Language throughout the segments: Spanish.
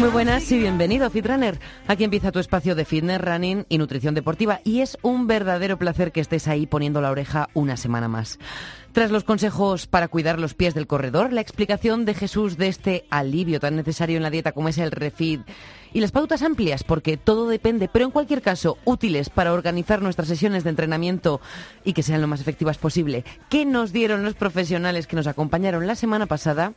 Muy buenas y bienvenido, Fitrunner. Aquí empieza tu espacio de fitness, running y nutrición deportiva. Y es un verdadero placer que estés ahí poniendo la oreja una semana más. Tras los consejos para cuidar los pies del corredor, la explicación de Jesús de este alivio tan necesario en la dieta como es el refit y las pautas amplias, porque todo depende, pero en cualquier caso útiles para organizar nuestras sesiones de entrenamiento y que sean lo más efectivas posible, ¿qué nos dieron los profesionales que nos acompañaron la semana pasada?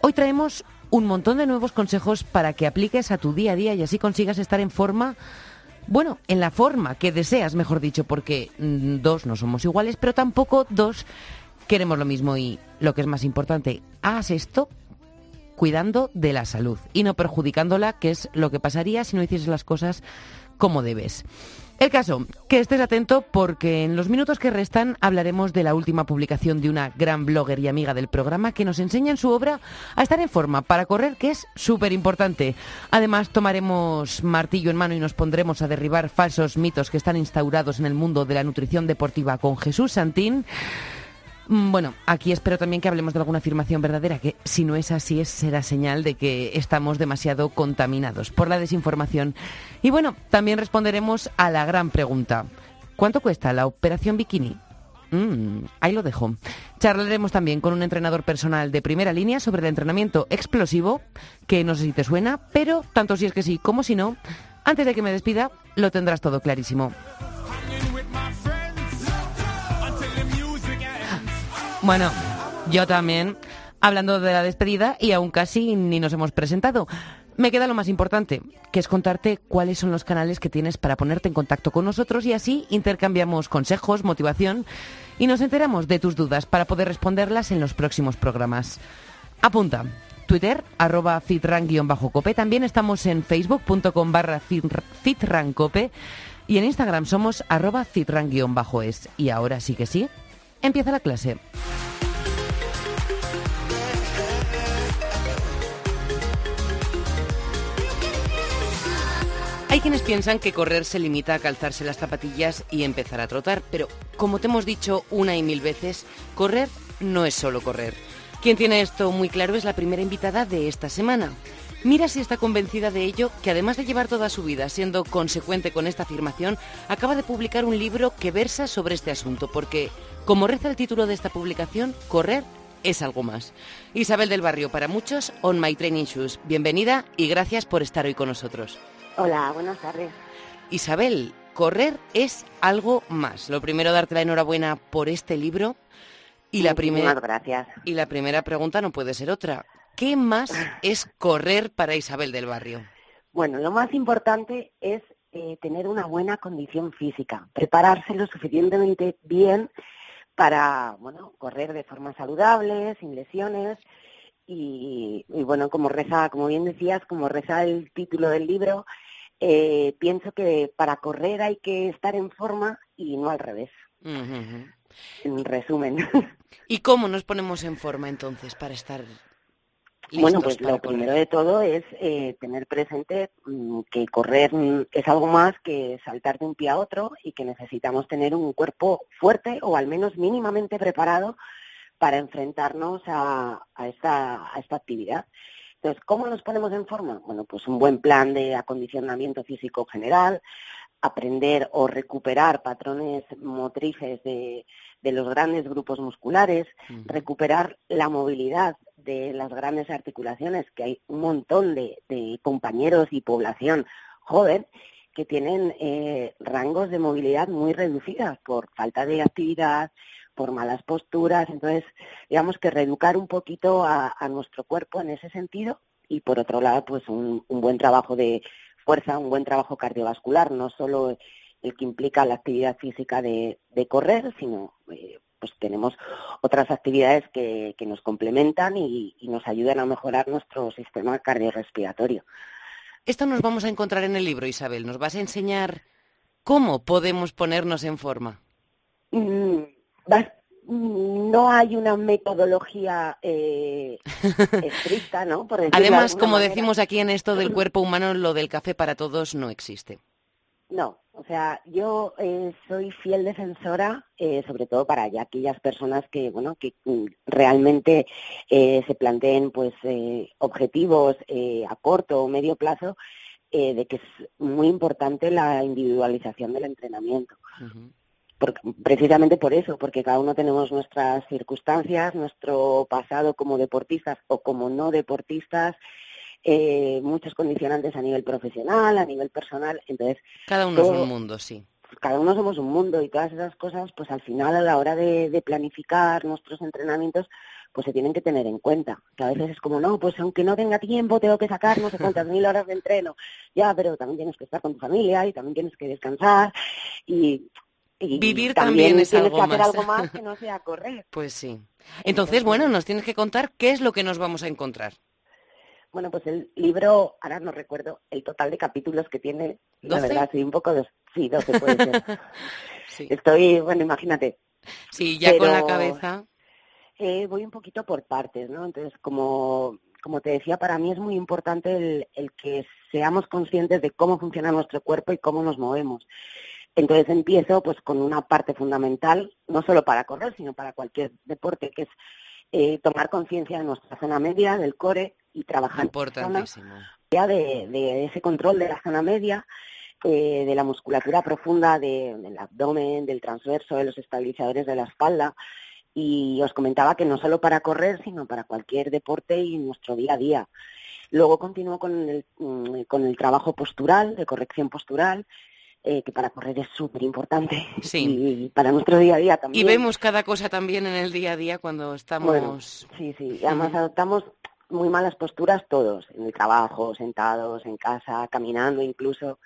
Hoy traemos un montón de nuevos consejos para que apliques a tu día a día y así consigas estar en forma, bueno, en la forma que deseas, mejor dicho, porque mm, dos no somos iguales, pero tampoco dos queremos lo mismo y lo que es más importante, haz esto cuidando de la salud y no perjudicándola, que es lo que pasaría si no hicieses las cosas como debes. El caso, que estés atento porque en los minutos que restan hablaremos de la última publicación de una gran blogger y amiga del programa que nos enseña en su obra a estar en forma para correr, que es súper importante. Además, tomaremos martillo en mano y nos pondremos a derribar falsos mitos que están instaurados en el mundo de la nutrición deportiva con Jesús Santín. Mm, Bueno, aquí espero también que hablemos de alguna afirmación verdadera, que si no es así será señal de que estamos demasiado contaminados por la desinformación. Y bueno, también responderemos a la gran pregunta. ¿Cuánto cuesta la operación bikini? Mm, ahí lo dejo. Charlaremos también con un entrenador personal de primera línea sobre el entrenamiento explosivo, que no sé si te suena, pero tanto si es que sí como si no, antes de que me despida, lo tendrás todo clarísimo. Bueno, yo también, hablando de la despedida y aún casi ni nos hemos presentado. Me queda lo más importante, que es contarte cuáles son los canales que tienes para ponerte en contacto con nosotros y así intercambiamos consejos, motivación y nos enteramos de tus dudas para poder responderlas en los próximos programas. Apunta. Twitter, arroba fitran-cope. También estamos en facebook.com barra fitrancope. Y en Instagram somos arroba fitran-es. Y ahora sí que sí, empieza la clase. Hay quienes piensan que correr se limita a calzarse las zapatillas y empezar a trotar, pero como te hemos dicho una y mil veces, correr no es solo correr. Quien tiene esto muy claro es la primera invitada de esta semana. Mira si está convencida de ello, que además de llevar toda su vida siendo consecuente con esta afirmación, acaba de publicar un libro que versa sobre este asunto, porque, como reza el título de esta publicación, correr es algo más. Isabel del Barrio, para muchos, On My Training Shoes. Bienvenida y gracias por estar hoy con nosotros. Hola, buenas tardes. Isabel, correr es algo más. Lo primero, darte la enhorabuena por este libro. Y la, primera, gracias. y la primera pregunta no puede ser otra. ¿Qué más es correr para Isabel del Barrio? Bueno, lo más importante es eh, tener una buena condición física, prepararse lo suficientemente bien para, bueno, correr de forma saludable, sin lesiones y, y, bueno, como reza, como bien decías, como reza el título del libro, eh, pienso que para correr hay que estar en forma y no al revés. Ujú. En resumen. ¿Y cómo nos ponemos en forma entonces para estar Bueno, pues lo primero de todo es eh, tener presente mm, que correr mm, es algo más que saltar de un pie a otro y que necesitamos tener un cuerpo fuerte o al menos mínimamente preparado para enfrentarnos a, a esta, a esta actividad. Entonces, ¿cómo nos ponemos en forma? Bueno, pues un buen plan de acondicionamiento físico general, aprender o recuperar patrones motrices de, de los grandes grupos musculares, recuperar la movilidad de las grandes articulaciones, que hay un montón de, de compañeros y población joven que tienen eh, rangos de movilidad muy reducidas por falta de actividad, por malas posturas. Entonces, digamos que reeducar un poquito a, a nuestro cuerpo en ese sentido y, por otro lado, pues un, un buen trabajo de fuerza, un buen trabajo cardiovascular, no solo el que implica la actividad física de, de correr, sino eh, pues tenemos otras actividades que, que nos complementan y, y nos ayudan a mejorar nuestro sistema cardiorrespiratorio. Esto nos vamos a encontrar en el libro, Isabel. Nos vas a enseñar cómo podemos ponernos en forma. Mm, no hay una metodología eh, estricta, ¿no? Además, como decimos aquí en esto del cuerpo humano, lo del café para todos no existe. No, o sea, yo eh, soy fiel defensora, eh, sobre todo para aquellas personas que, bueno, que mm, realmente eh, se planteen, pues, objetivos a corto o medio plazo, de que es muy importante la individualización del entrenamiento. precisamente por eso, porque cada uno tenemos nuestras circunstancias, nuestro pasado como deportistas o como no deportistas, eh, muchos condicionantes a nivel profesional, a nivel personal, entonces... Cada uno es un mundo, sí. Cada uno somos un mundo y todas esas cosas, pues al final a la hora de, planificar nuestros entrenamientos, pues se tienen que tener en cuenta. Que a veces es como, no, pues aunque no tenga tiempo, tengo que sacar no sé cuántas mil horas de entreno. Ya, pero también tienes que estar con tu familia y también tienes que descansar y... Vivir también, es tienes algo que hacer algo más que no sea correr. Pues sí. Entonces, bueno, nos tienes que contar qué es lo que nos vamos a encontrar. Bueno, pues el libro, ahora no recuerdo el total de capítulos que tiene, la verdad, sí, un poco, de, sí, 12 puede ser. Estoy, bueno, imagínate. Sí, ya con la cabeza. Eh, voy un poquito por partes, ¿no? Entonces, como, como te decía, para mí es muy importante el, el que seamos conscientes de cómo funciona nuestro cuerpo y cómo nos movemos. Entonces empiezo pues con una parte fundamental, no solo para correr, sino para cualquier deporte, que es eh, tomar conciencia de nuestra zona media, del core y trabajar Importantísimo. ya de, de, ese control de la zona media, eh, de la musculatura profunda del abdomen, del transverso, de los estabilizadores de la espalda. Y os comentaba que no solo para correr, sino para cualquier deporte y nuestro día a día. Luego continúo con el, mm, con el trabajo postural, de corrección postural, eh, que para correr es súper importante. Sí. Y para nuestro día a día también. Y vemos cada cosa también en el día a día cuando estamos... sí, sí. Y además adoptamos muy malas posturas todos, en el trabajo, sentados, en casa, caminando incluso.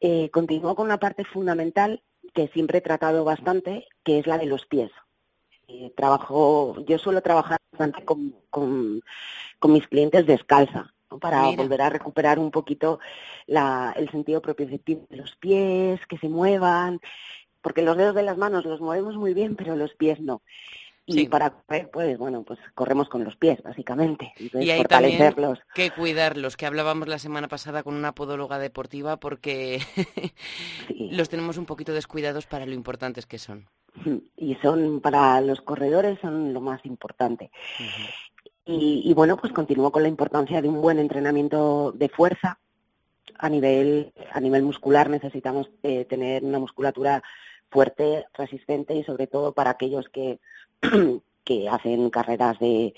Eh, continúo con una parte fundamental que siempre he tratado bastante, que es la de los pies. Eh, trabajo, yo suelo trabajar bastante con, con, con mis clientes descalza para volver a recuperar un poquito la, el sentido propioceptivo de los pies, que se muevan, porque los dedos de las manos los movemos muy bien, pero los pies no. Y para correr, pues bueno, pues corremos con los pies, básicamente. y hay también que cuidarlos, que hablábamos la semana pasada con una podóloga deportiva, porque los tenemos un poquito descuidados para lo importantes que son. Y son, para los corredores, son lo más importante. Y, bueno, pues continúo con la importancia de un buen entrenamiento de fuerza. A nivel, a nivel muscular necesitamos eh, tener una musculatura fuerte, resistente y sobre todo para aquellos que, que hacen carreras de,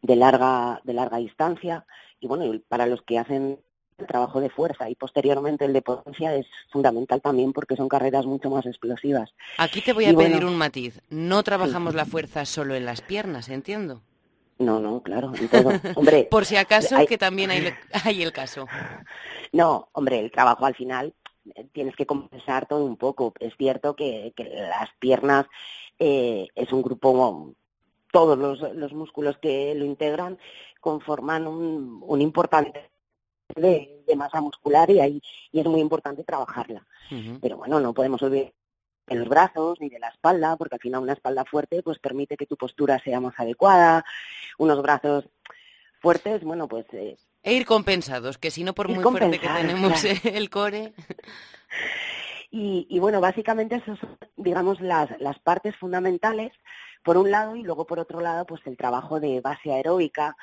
de, larga, de larga distancia. Y bueno, para los que hacen el trabajo de fuerza y posteriormente el de potencia es fundamental también porque son carreras mucho más explosivas. Aquí te voy a pedir un matiz. No trabajamos la fuerza solo en las piernas, entiendo. No, no, claro, en todo. Hombre, Por si acaso, que también hay, hay el caso. No, hombre, el trabajo al final tienes que compensar todo un poco. Es cierto que, que las piernas eh, es un grupo, todos los, los, músculos que lo integran conforman un, un importante de, de, masa muscular y ahí y es muy importante trabajarla. Pero bueno, no podemos olvidar de los brazos ni de la espalda, porque al final una espalda fuerte pues permite que tu postura sea más adecuada, unos brazos fuertes, bueno, pues... Eh, e ir compensados, que si no por muy fuerte que tenemos el core... Y, y, bueno, básicamente esas son, digamos, las, las partes fundamentales, por un lado, y luego por otro lado, pues el trabajo de base aeróbica,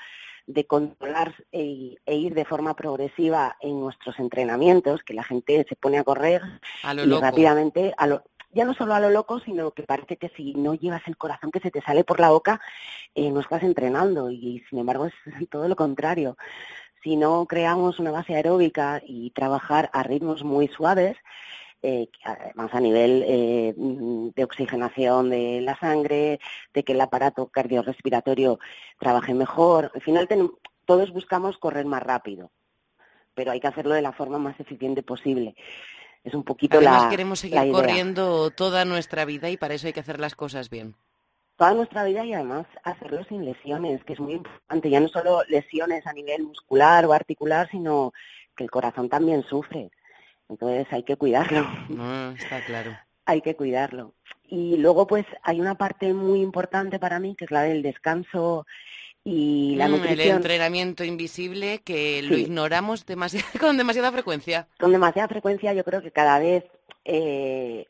de controlar e, e, ir de forma progresiva en nuestros entrenamientos, que la gente se pone a correr y rápidamente, a lo, ya no solo a lo loco, sino que parece que si no llevas el corazón que se te sale por la boca, eh, no estás entrenando y sin embargo es todo lo contrario. Si no creamos una base aeróbica y trabajar a ritmos muy suaves, eh, además a nivel eh, de oxigenación de la sangre, de que el aparato cardiorrespiratorio trabaje mejor. Al final todos buscamos correr más rápido, pero hay que hacerlo de la forma más eficiente posible es un poquito Además, la queremos seguir corriendo toda nuestra vida y para eso hay que hacer las cosas bien. Toda nuestra vida y además hacerlo sin lesiones, que es muy importante. Ya no solo lesiones a nivel muscular o articular, sino que el corazón también sufre. Entonces hay que cuidarlo. No, está claro. hay que cuidarlo. Y luego, pues, hay una parte muy importante para mí, que es la del descanso y la Mm, nutrición. El entrenamiento invisible que lo ignoramos demasi- con demasiada frecuencia. Con demasiada frecuencia yo creo que cada vez, eh,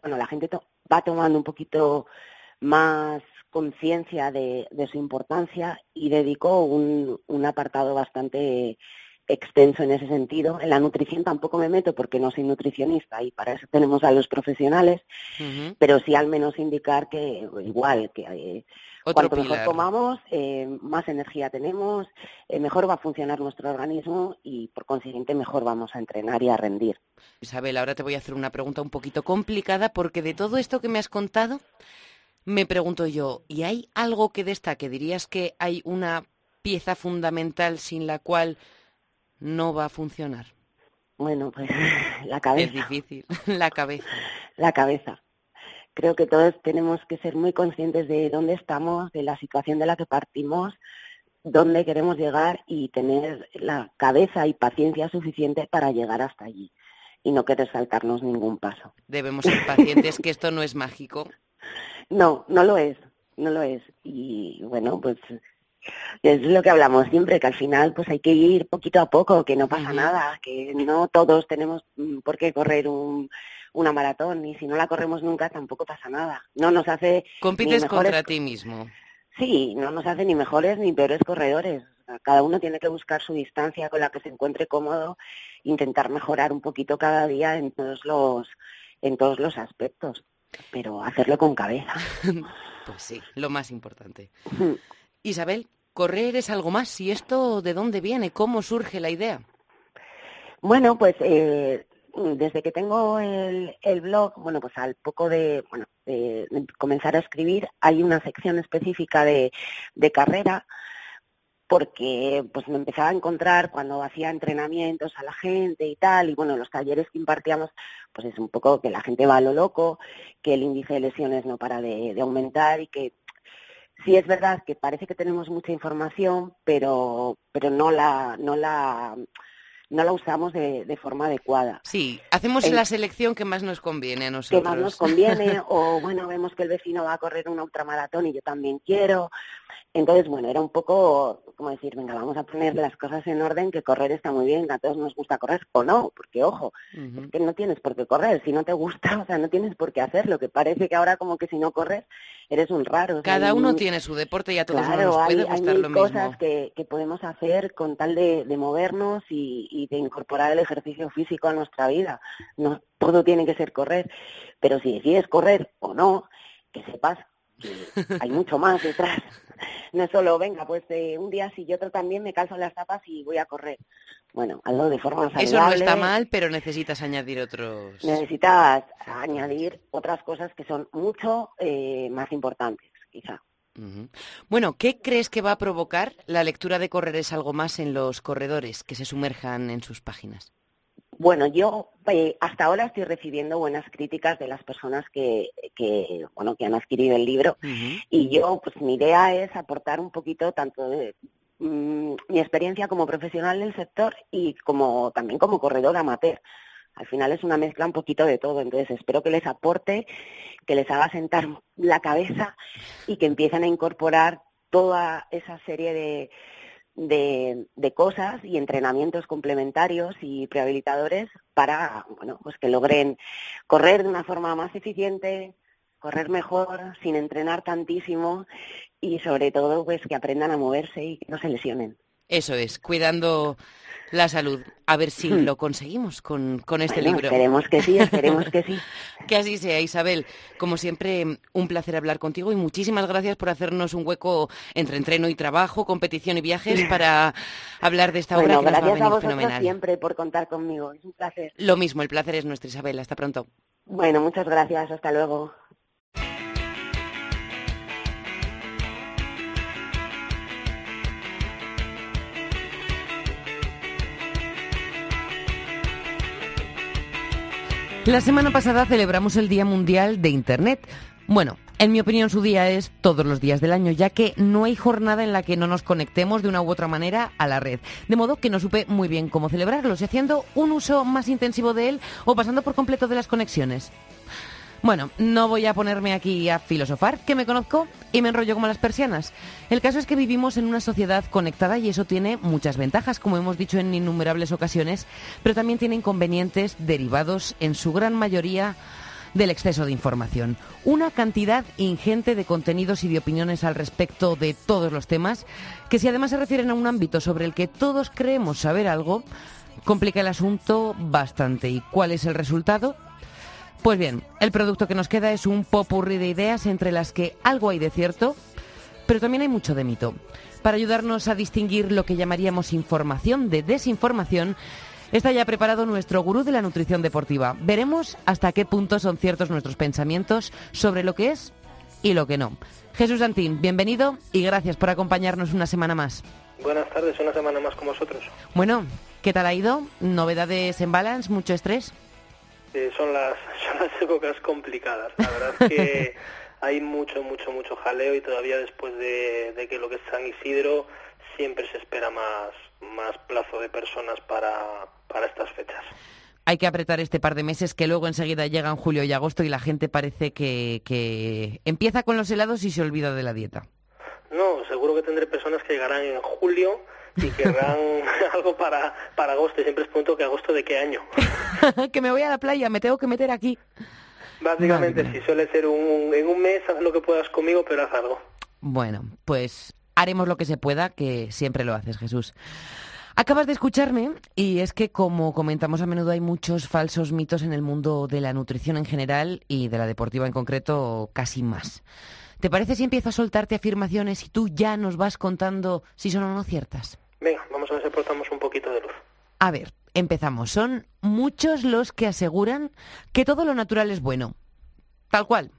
bueno, la gente to- va tomando un poquito más conciencia de, de su importancia y dedico un, un apartado bastante extenso en ese sentido. En la nutrición tampoco me meto porque no soy nutricionista y para eso tenemos a los profesionales, pero sí al menos indicar que igual, que eh, cuanto mejor comamos, eh, más energía tenemos, eh, mejor va a funcionar nuestro organismo y por consiguiente mejor vamos a entrenar y a rendir. Isabel, ahora te voy a hacer una pregunta un poquito complicada porque de todo esto que me has contado, me pregunto yo, ¿y hay algo que destaque? ¿Dirías que hay una pieza fundamental sin la cual no va a funcionar? Bueno, pues la Es cabeza, difícil, la cabeza. la cabeza. Creo que todos tenemos que ser muy conscientes de dónde estamos, de la situación de la que partimos, dónde queremos llegar y tener la cabeza y paciencia suficiente para llegar hasta allí y no querer saltarnos ningún paso. Debemos ser pacientes, que esto no es mágico. No, no lo es, no lo es. Y bueno, pues es lo que hablamos siempre, que al final pues hay que ir poquito a poco, que no pasa nada, que no todos tenemos mm, por qué correr un, una maratón y si no la corremos nunca tampoco pasa nada. No nos hace Compites mejores, contra ti mismo. sí, no nos hace ni mejores ni peores corredores. Cada uno tiene que buscar su distancia con la que se encuentre cómodo, intentar mejorar un poquito cada día en todos los en todos los aspectos, pero hacerlo con cabeza. Pues sí, lo más importante. Mm. Isabel, ¿correr es algo más? ¿Y esto de dónde viene? ¿Cómo surge la idea? Bueno, pues eh, desde que tengo el, el blog, bueno, pues al poco de, bueno, de, de comenzar a escribir, hay una sección específica de, de carrera porque pues me empezaba a encontrar cuando hacía entrenamientos a la gente y tal, y bueno, los talleres que impartíamos, pues es un poco que la gente va a lo loco, que el índice de lesiones no para de, de aumentar y que sí es verdad que parece que tenemos mucha información, pero, pero no la, no la, no la usamos de, de forma adecuada. Sí, hacemos El- la selección que más nos conviene a que nosotros. más nos conviene, o bueno, vemos que el vecino va a correr una ultramaratón y yo también quiero. Entonces, bueno, era un poco como decir, venga, vamos a poner las cosas en orden, que correr está muy bien, a todos nos gusta correr, o no, porque ojo, es que no tienes por qué correr, si no te gusta, o sea, no tienes por qué hacerlo, que parece que ahora como que si no corres eres un raro. o sea, Cada uno tiene su deporte y a todos Claro, no nos puede hay gustar mil lo cosas mismo. que, que podemos hacer con tal de, de movernos y, y de incorporar el ejercicio físico a nuestra vida. No todo tiene que ser correr, pero si decides correr o no, que sepas que hay mucho más detrás. No es solo, venga, pues eh, un día sí y otro también me calzo las tapas y voy a correr. Bueno, hazlo de forma saludable. Eso no está mal, pero necesitas añadir otros. Necesitas añadir otras cosas que son mucho eh, más importantes, quizá. Bueno, ¿qué crees que va a provocar la lectura de Correr es algo más en los corredores que se sumerjan en sus páginas? Bueno, yo eh, hasta ahora estoy recibiendo buenas críticas de las personas que, que, bueno, que han adquirido el libro y yo, pues mi idea es aportar un poquito tanto de mm, mi experiencia como profesional del sector y como también como corredor amateur. Al final es una mezcla un poquito de todo, entonces espero que les aporte, que les haga sentar la cabeza y que empiecen a incorporar toda esa serie de, de, cosas y entrenamientos complementarios y prehabilitadores para bueno pues que logren correr de una forma más eficiente, correr mejor, sin entrenar tantísimo y sobre todo pues que aprendan a moverse y que no se lesionen. Eso es, cuidando la salud. A ver si lo conseguimos con, con este Bueno, libro. Esperemos que sí, esperemos que sí. Que así sea, Isabel. Como siempre, un placer hablar contigo y muchísimas gracias por hacernos un hueco entre entreno y trabajo, competición y viajes para hablar de esta obra Bueno, que nos va a gracias a venir vosotros fenomenal. siempre por contar conmigo, es un placer. Lo mismo, el placer es nuestro, Isabel. Hasta pronto. Bueno, muchas gracias, hasta luego. La semana pasada celebramos el Día Mundial de Internet. Bueno, en mi opinión su día es todos los días del año, ya que no hay jornada en la que no nos conectemos de una u otra manera a la red. De modo que no supe muy bien cómo celebrarlo, si haciendo un uso más intensivo de él o pasando por completo de las conexiones. Bueno, no voy a ponerme aquí a filosofar, que me conozco y me enrollo como las persianas. El caso es que vivimos en una sociedad conectada y eso tiene muchas ventajas, como hemos dicho en innumerables ocasiones, pero también tiene inconvenientes derivados en su gran mayoría del exceso de información. Una cantidad ingente de contenidos y de opiniones al respecto de todos los temas, que si además se refieren a un ámbito sobre el que todos creemos saber algo, complica el asunto bastante. ¿Y cuál es el resultado? Pues bien, el producto que nos queda es un popurrí de ideas entre las que algo hay de cierto, pero también hay mucho de mito. Para ayudarnos a distinguir lo que llamaríamos información de desinformación, está ya preparado nuestro gurú de la nutrición deportiva. Veremos hasta qué punto son ciertos nuestros pensamientos sobre lo que es y lo que no. Jesús Antín, bienvenido y gracias por acompañarnos una semana más. Buenas tardes, una semana más con vosotros. Bueno, ¿qué tal ha ido? ¿Novedades en balance? ¿Mucho estrés? Eh, son, las, son las épocas complicadas. La verdad es que hay mucho, mucho, mucho jaleo y todavía después de, que lo que es San Isidro siempre se espera más, más plazo de personas para, para estas fechas. Hay que apretar este par de meses que luego enseguida llegan julio y agosto y la gente parece que, que empieza con los helados y se olvida de la dieta. No, seguro que tendré personas que llegarán en julio y querrán algo para, para agosto. Y siempre les pregunto que agosto de qué año. que me voy a la playa, me tengo que meter aquí. Básicamente, si suele ser un, en un mes, haz lo que puedas conmigo, pero haz algo. Bueno, pues haremos lo que se pueda, que siempre lo haces, Jesús. Acabas de escucharme y es que, como comentamos a menudo, hay muchos falsos mitos en el mundo de la nutrición en general y de la deportiva en concreto, casi más. ¿Te parece si empiezo a soltarte afirmaciones y tú ya nos vas contando si son o no ciertas? Venga, vamos a ver si aportamos un poquito de luz. A ver, empezamos. Son muchos los que aseguran que todo lo natural es bueno. Tal cual.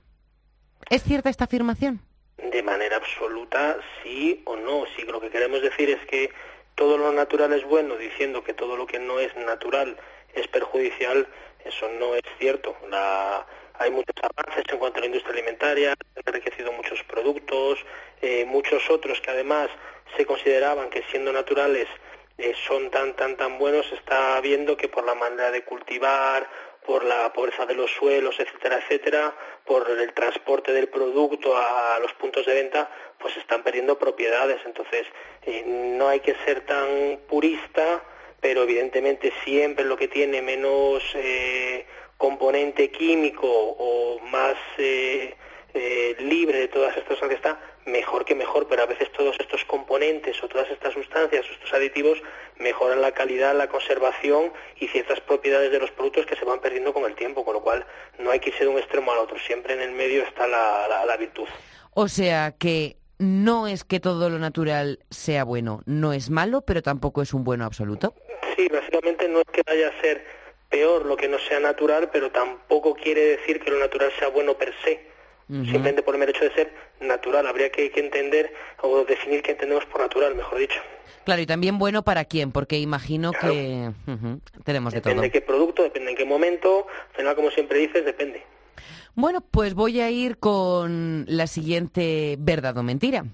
¿Es cierta esta afirmación? De manera absoluta, sí o no. Si lo que queremos decir es que todo lo natural es bueno, diciendo que todo lo que no es natural es perjudicial, eso no es cierto. La, hay muchos avances en cuanto a la industria alimentaria, han enriquecido muchos productos, eh, muchos otros que además se consideraban que siendo naturales eh, son tan, tan, tan buenos, está viendo que por la manera de cultivar, por la pobreza de los suelos, etcétera, etcétera, por el transporte del producto a los puntos de venta, pues están perdiendo propiedades. Entonces, eh, no hay que ser tan purista, pero evidentemente siempre lo que tiene menos componente químico o más eh, eh, libre de todas estas que está, mejor que mejor, pero a veces todos estos componentes o todas estas sustancias o estos aditivos mejoran la calidad, la conservación y ciertas propiedades de los productos que se van perdiendo con el tiempo, con lo cual no hay que ir de un extremo al otro, siempre en el medio está la, la virtud. O sea que no es que todo lo natural sea bueno, no es malo, pero tampoco es un bueno absoluto. Sí, básicamente no es que vaya a ser peor lo que no sea natural, pero tampoco quiere decir que lo natural sea bueno per se. Simplemente por el mero hecho de ser natural. Habría que, entender o definir qué entendemos por natural, mejor dicho. Claro, y también bueno para quién, porque imagino que tenemos de todo. Depende de qué producto, depende en qué momento. Al final, como siempre dices, depende. Bueno, pues voy a ir con la siguiente verdad o mentira.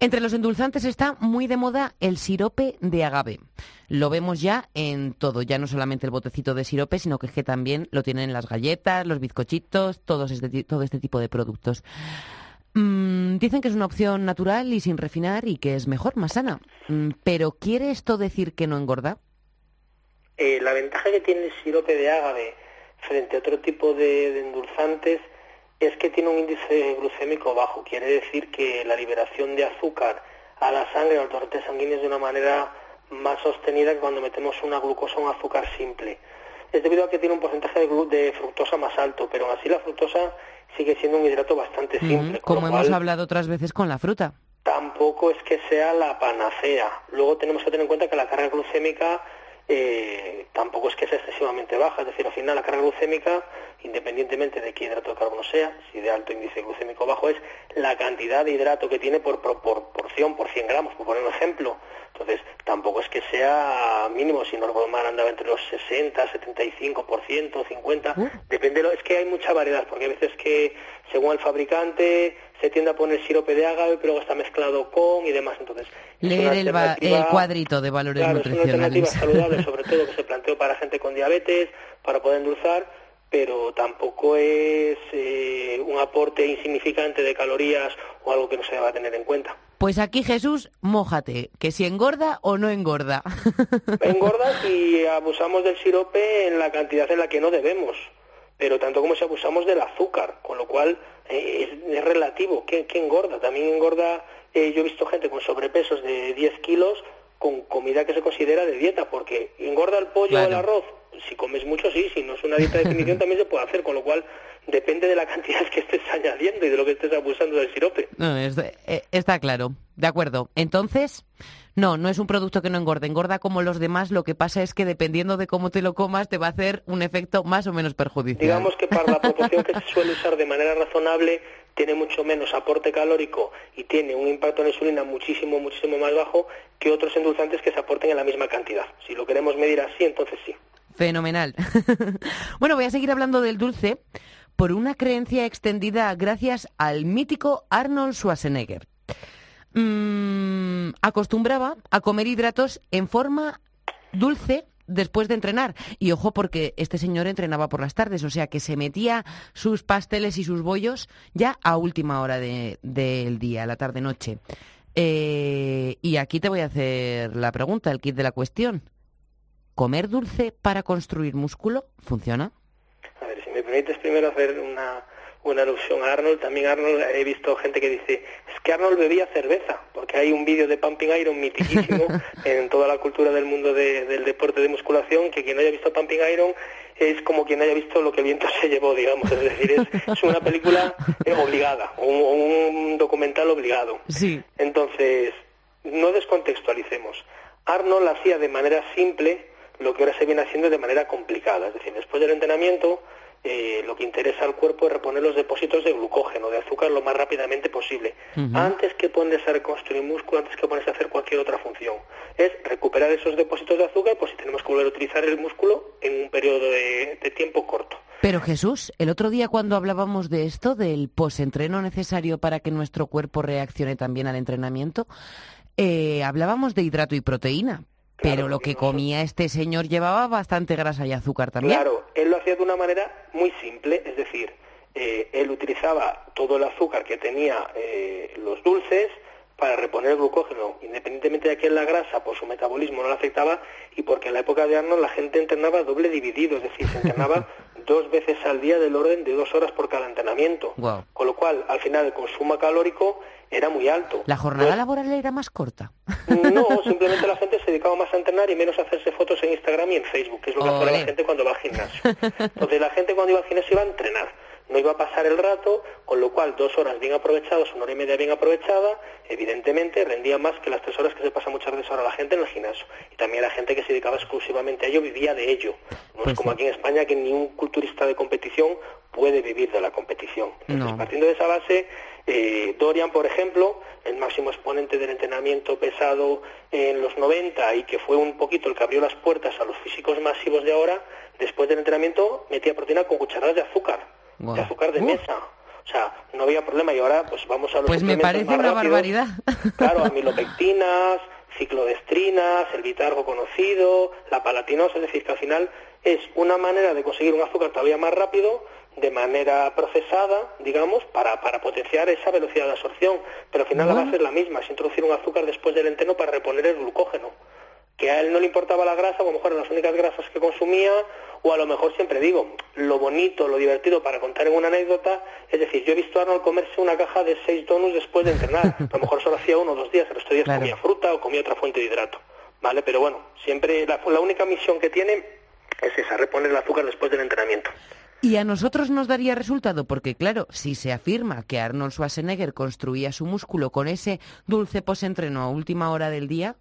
Entre los endulzantes está muy de moda el sirope de agave. Lo vemos ya en todo, ya no solamente el botecito de sirope, sino que, también lo tienen las galletas, los bizcochitos, todos este, todo este tipo de productos. Mm, dicen que es una opción natural y sin refinar y que es mejor, más sana. Mm, pero ¿quiere esto decir que no engorda? Eh, la ventaja que tiene el sirope de agave frente a otro tipo de endulzantes es que tiene un índice glucémico bajo. Quiere decir que la liberación de azúcar a la sangre o al torrente sanguíneo es de una manera más sostenida que cuando metemos una glucosa o un azúcar simple. Es debido a que tiene un porcentaje de, fructosa más alto, pero así la fructosa sigue siendo un hidrato bastante simple. como hemos hablado otras veces con la fruta. Tampoco es que sea la panacea. Luego tenemos que tener en cuenta que la carga glucémica eh, tampoco es que sea excesivamente baja, es decir, al final la carga glucémica, independientemente de qué hidrato de carbono sea, si de alto índice glucémico bajo, es la cantidad de hidrato que tiene por, porción, por 100 gramos, por poner un ejemplo. Entonces, tampoco es que sea mínimo, si no mal andaba entre los 60, 75%, 50%, depende, es que hay mucha variedad, porque hay veces que según el fabricante se tiende a poner sirope de agave, pero luego está mezclado con y demás. Entonces, leer el, cuadrito de valores claro, nutricionales. Es una alternativa saludable, sobre todo que se planteó para gente con diabetes, para poder endulzar, pero tampoco es eh, un aporte insignificante de calorías o algo que no se deba tener en cuenta. Pues aquí Jesús, mójate, que si engorda o no engorda. Engorda si abusamos del sirope en la cantidad en la que no debemos, pero tanto como si abusamos del azúcar, con lo cual eh, es, relativo. ¿Qué, engorda? También engorda, eh, yo he visto gente con sobrepesos de 10 kilos con comida que se considera de dieta, porque engorda el pollo o el arroz, si comes mucho, sí, si no es una dieta de definición también se puede hacer, con lo cual depende de la cantidad que estés añadiendo y de lo que estés abusando del sirope. No, eh, está claro, de acuerdo. Entonces, no, no es un producto que no engorde, engorda como los demás, lo que pasa es que dependiendo de cómo te lo comas te va a hacer un efecto más o menos perjudicial. Digamos que para la proporción que se suele usar de manera razonable, tiene mucho menos aporte calórico y tiene un impacto en insulina muchísimo, muchísimo más bajo que otros endulzantes que se aporten en la misma cantidad. Si lo queremos medir así, entonces sí. Fenomenal. bueno, voy a seguir hablando del dulce por una creencia extendida gracias al mítico Arnold Schwarzenegger. Mm, acostumbraba a comer hidratos en forma dulce después de entrenar. Y ojo porque este señor entrenaba por las tardes, o sea que se metía sus pasteles y sus bollos ya a última hora del de, día, la tarde-noche. Eh, y aquí te voy a hacer la pregunta, el kit de la cuestión. ¿Comer dulce para construir músculo funciona? A ver, si me permites primero hacer una, una alusión a Arnold. También Arnold, he visto gente que dice, es que Arnold bebía cerveza, porque hay un vídeo de Pumping Iron mitiquísimo en toda la cultura del mundo del deporte de musculación, que quien no haya visto Pumping Iron es como quien haya visto lo que el viento se llevó, digamos. Es decir, es, una película eh, obligada, un, un, documental obligado. Sí. Entonces, no descontextualicemos. Arnold hacía de manera simple lo que ahora se viene haciendo de manera complicada. Es decir, después del entrenamiento, eh, lo que interesa al cuerpo es reponer los depósitos de glucógeno, de azúcar, lo más rápidamente posible. Antes que ponerse a reconstruir músculo, antes que ponerse a hacer cualquier otra función. Es recuperar esos depósitos de azúcar, pues si tenemos que volver a utilizar el músculo en un periodo de, tiempo corto. Pero Jesús, el otro día cuando hablábamos de esto, del posentreno necesario para que nuestro cuerpo reaccione también al entrenamiento, eh, hablábamos de hidrato y proteína, pero lo que comía este señor llevaba bastante grasa y azúcar también. Claro, él lo hacía de una manera muy simple, es decir, eh, él utilizaba todo el azúcar que tenía eh, los dulces para reponer el glucógeno, independientemente de que la grasa por su metabolismo no le afectaba y porque en la época de Arnold la gente entrenaba doble dividido, es decir, se entrenaba dos veces al día del orden de dos horas por cada entrenamiento. Con lo cual, al final, el consumo calórico era muy alto. ¿La jornada laboral era más corta? No, simplemente la gente se dedicaba más a entrenar y menos a hacerse fotos en Instagram y en Facebook, que es lo que hace la gente cuando va al gimnasio. Entonces la gente cuando iba al gimnasio iba a entrenar no iba a pasar el rato, con lo cual dos horas bien aprovechadas, una hora y media bien aprovechada, evidentemente rendía más que las tres horas que se pasa muchas veces ahora la gente en el gimnasio. Y también la gente que se dedicaba exclusivamente a ello vivía de ello. No es pues como aquí en España que ni un culturista de competición puede vivir de la competición. Entonces, partiendo de esa base, eh, Dorian, por ejemplo, el máximo exponente del entrenamiento pesado en los 90 y que fue un poquito el que abrió las puertas a los físicos masivos de ahora, después del entrenamiento metía proteína con cucharadas de azúcar de azúcar de mesa. O sea, no había problema y ahora pues vamos a los Pues me parece una barbaridad. Claro, amilopectinas, ciclodestrinas, el vitargo conocido, la palatinosa, es decir, que al final es una manera de conseguir un azúcar todavía más rápido, de manera procesada, digamos, para, para potenciar esa velocidad de absorción. Pero al final la base es la misma, es introducir un azúcar después del entreno para reponer el glucógeno. Que a él no le importaba la grasa, o a lo mejor eran las únicas grasas que consumía, o a lo mejor siempre digo, lo bonito, lo divertido para contar en una anécdota, es decir, yo he visto a Arnold comerse una caja de seis donuts después de entrenar, a lo mejor solo hacía uno o dos días, el resto días comía fruta o comía otra fuente de hidrato, ¿vale? Pero bueno, siempre la, la única misión que tiene es esa, reponer el azúcar después del entrenamiento. ¿Y a nosotros nos daría resultado? Porque claro, si se afirma que Arnold Schwarzenegger construía su músculo con ese dulce posentreno a última hora del día,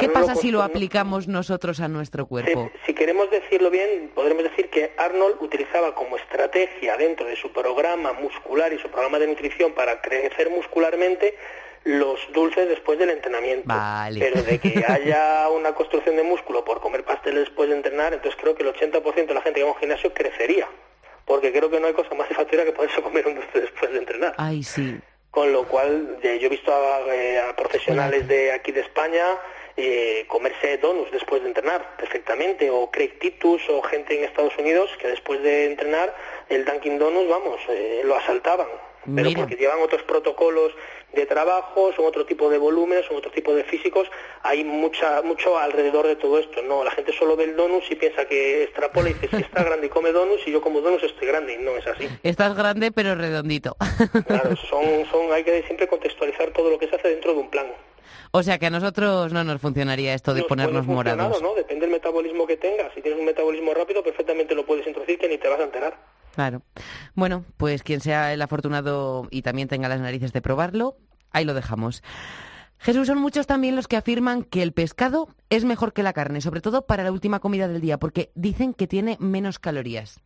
¿Qué pasa si lo aplicamos nosotros a nuestro cuerpo? Si, queremos decirlo bien, podremos decir que Arnold utilizaba como estrategia dentro de su programa muscular y su programa de nutrición para crecer muscularmente los dulces después del entrenamiento. Pero de que haya una construcción de músculo por comer pasteles después de entrenar, entonces creo que el 80% de la gente que va a un gimnasio crecería. Porque creo que no hay cosa más satisfactoria que poderse comer un dulce después de entrenar. Ay, sí con lo cual yo he visto a, eh, profesionales de aquí de España eh, comerse donuts después de entrenar perfectamente, o Craig Titus o gente en Estados Unidos que después de entrenar el Dunkin' Donuts, vamos, eh, lo asaltaban pero porque llevan otros protocolos de trabajo, son otro tipo de volúmenes, son otro tipo de físicos, hay mucha, mucho alrededor de todo esto. No, la gente solo ve el donus y piensa que extrapola y dice, si está grande y come donuts y yo como donuts estoy grande, y no es así. Estás grande pero redondito. Claro, son, son, hay que siempre contextualizar todo lo que se hace dentro de un plan. O sea que a nosotros no nos funcionaría esto de ponernos morados. ¿no? Depende del metabolismo que tengas. Si tienes un metabolismo rápido, perfectamente lo puedes introducir que ni te vas a enterar. Claro. Bueno, pues quien sea el afortunado y también tenga las narices de probarlo, ahí lo dejamos. Jesús, son muchos también los que afirman que el pescado es mejor que la carne, sobre todo para la última comida del día, porque dicen que tiene menos calorías.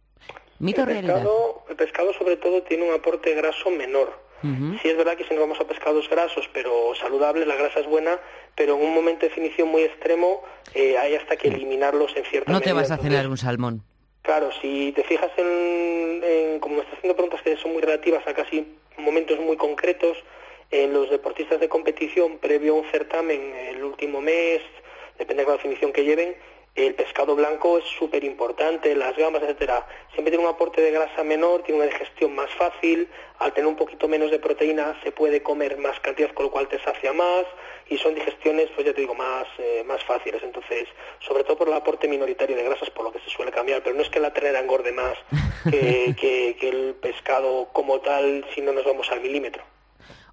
¿Mito el realidad? Pescado, el pescado sobre todo tiene un aporte graso menor. Sí es verdad que si nos vamos a pescados grasos, pero saludables, la grasa es buena, pero en un momento de definición muy extremo eh, hay hasta que eliminarlos en cierta No te vas a cenar un salmón. Claro, si te fijas en, como me estás haciendo preguntas que son muy relativas a casi momentos muy concretos, en los deportistas de competición previo a un certamen el último mes, depende de la definición que lleven, el pescado blanco es súper importante, las gambas, etcétera. Siempre tiene un aporte de grasa menor, tiene una digestión más fácil, al tener un poquito menos de proteína se puede comer más cantidad, con lo cual te sacia más, y son digestiones, pues ya te digo, más, eh, más fáciles. Entonces, sobre todo por el aporte minoritario de grasas, por lo que se suele cambiar, pero no es que la ternera engorde más que, que, el pescado como tal si no nos vamos al milímetro.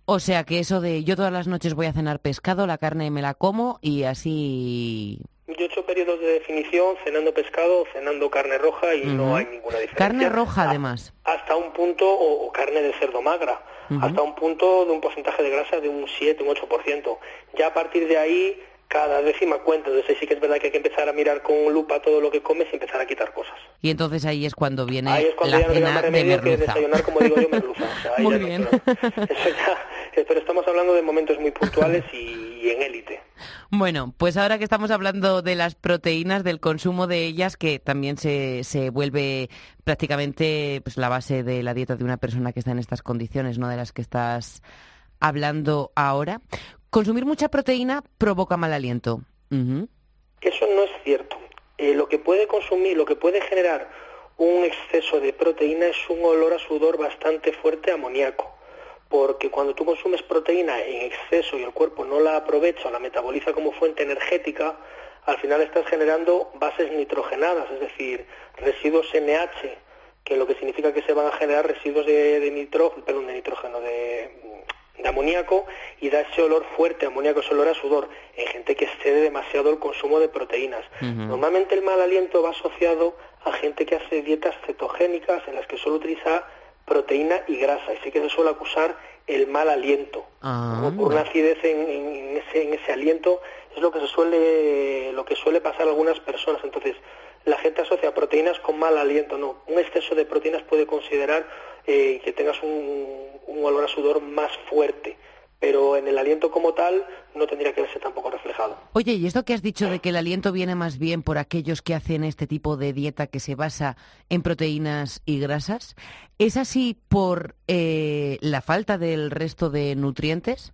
O sea que eso de yo todas las noches voy a cenar pescado, la carne me la como y así yo he hecho periodos de definición cenando pescado, cenando carne roja y no hay ninguna diferencia. Carne roja además. Hasta un punto, o, carne de cerdo magra, hasta un punto de un porcentaje de grasa de un 7, un 8%. Ya a partir de ahí cada décima cuenta. Entonces sí que es verdad que hay que empezar a mirar con lupa todo lo que comes y empezar a quitar cosas. Y entonces ahí es cuando viene ahí es cuando la ya cena de merluza. que desayunar, como digo yo, merluza. muy bien. Eh, pero estamos hablando de momentos muy puntuales y, en élite. Bueno, pues ahora que estamos hablando de las proteínas, del consumo de ellas, que también se, se vuelve prácticamente pues, la base de la dieta de una persona que está en estas condiciones, no de las que estás hablando ahora. Consumir mucha proteína provoca mal aliento. Eso no es cierto. Eh, lo que puede consumir, lo que puede generar un exceso de proteína es un olor a sudor bastante fuerte amoníaco. Porque cuando tú consumes proteína en exceso y el cuerpo no la aprovecha o la metaboliza como fuente energética, al final estás generando bases nitrogenadas, es decir, residuos NH, que lo que significa que se van a generar residuos de, de nitrógeno, perdón, de nitrógeno, de, de amoníaco y da ese olor fuerte, amoníaco, ese olor a sudor, en gente que excede demasiado el consumo de proteínas. Normalmente el mal aliento va asociado a gente que hace dietas cetogénicas en las que solo utiliza proteína y grasa, y sí que se suele acusar el mal aliento. Ah. por una acidez en, ese, en ese aliento es lo que se suele, lo que suele pasar a algunas personas. Entonces, la gente asocia proteínas con mal aliento, no. Un exceso de proteínas puede considerar eh, que tengas un, un olor a sudor más fuerte pero en el aliento como tal no tendría que verse tampoco reflejado. Oye, ¿y esto que has dicho de que el aliento viene más bien por aquellos que hacen este tipo de dieta que se basa en proteínas y grasas? ¿Es así por eh, la falta del resto de nutrientes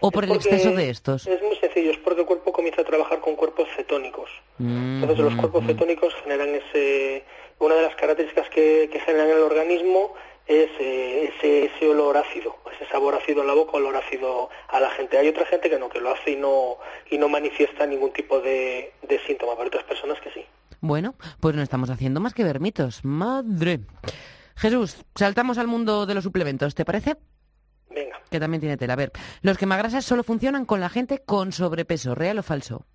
o por el exceso de estos? Es muy sencillo, es porque el cuerpo comienza a trabajar con cuerpos cetónicos. Mm, Entonces los cuerpos mm. cetónicos generan ese... Una de las características que, que generan el organismo es eh, ese, ese, olor ácido, ese sabor ácido en la boca, olor ácido a la gente. Hay otra gente que no, que lo hace y no, y no manifiesta ningún tipo de, de síntoma, pero otras personas que sí. Bueno, pues no estamos haciendo más que ver mitos. Madre. Jesús, saltamos al mundo de los suplementos, ¿te parece? Venga. Que también tiene tela. A ver, los quemagrasas solo funcionan con la gente con sobrepeso, ¿real o falso?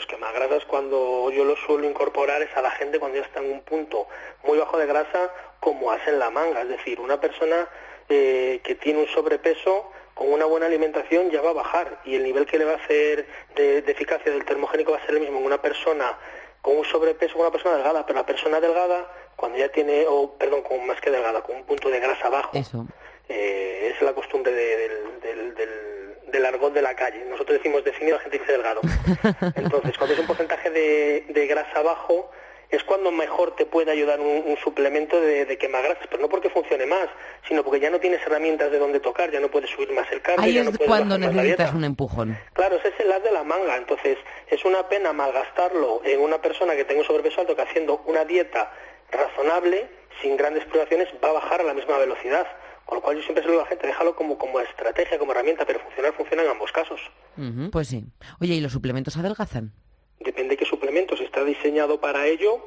Los quemagrasas cuando yo los suelo incorporar es a la gente cuando ya está en un punto muy bajo de grasa como hacen la manga. Es decir, una persona eh, que tiene un sobrepeso con una buena alimentación ya va a bajar y el nivel que le va a hacer de, eficacia del termogénico va a ser el mismo en una persona con un sobrepeso, con una persona delgada, pero la persona delgada, cuando ya tiene, o perdón, con más que delgada, con un punto de grasa bajo, eh, es la costumbre del, del, del, argot de la calle. Nosotros decimos definido, la gente dice delgado. Entonces, cuando es un porcentaje de, de grasa bajo, es cuando mejor te puede ayudar un, suplemento de, de quemagrasas, pero no porque funcione más, sino porque ya no tienes herramientas de dónde tocar, ya no puedes subir más el cardio. Ahí es cuando necesitas un empujón. Claro, es es el as de la manga. Entonces, es una pena malgastarlo en una persona que tenga un sobrepeso alto que haciendo una dieta razonable, sin grandes privaciones, va a bajar a la misma velocidad. Con lo cual yo siempre se lo digo a la gente, déjalo como, como estrategia, como herramienta, pero funcionar funciona en ambos casos. pues sí. Oye, ¿y los suplementos adelgazan? Depende de qué suplemento. Si está diseñado para ello,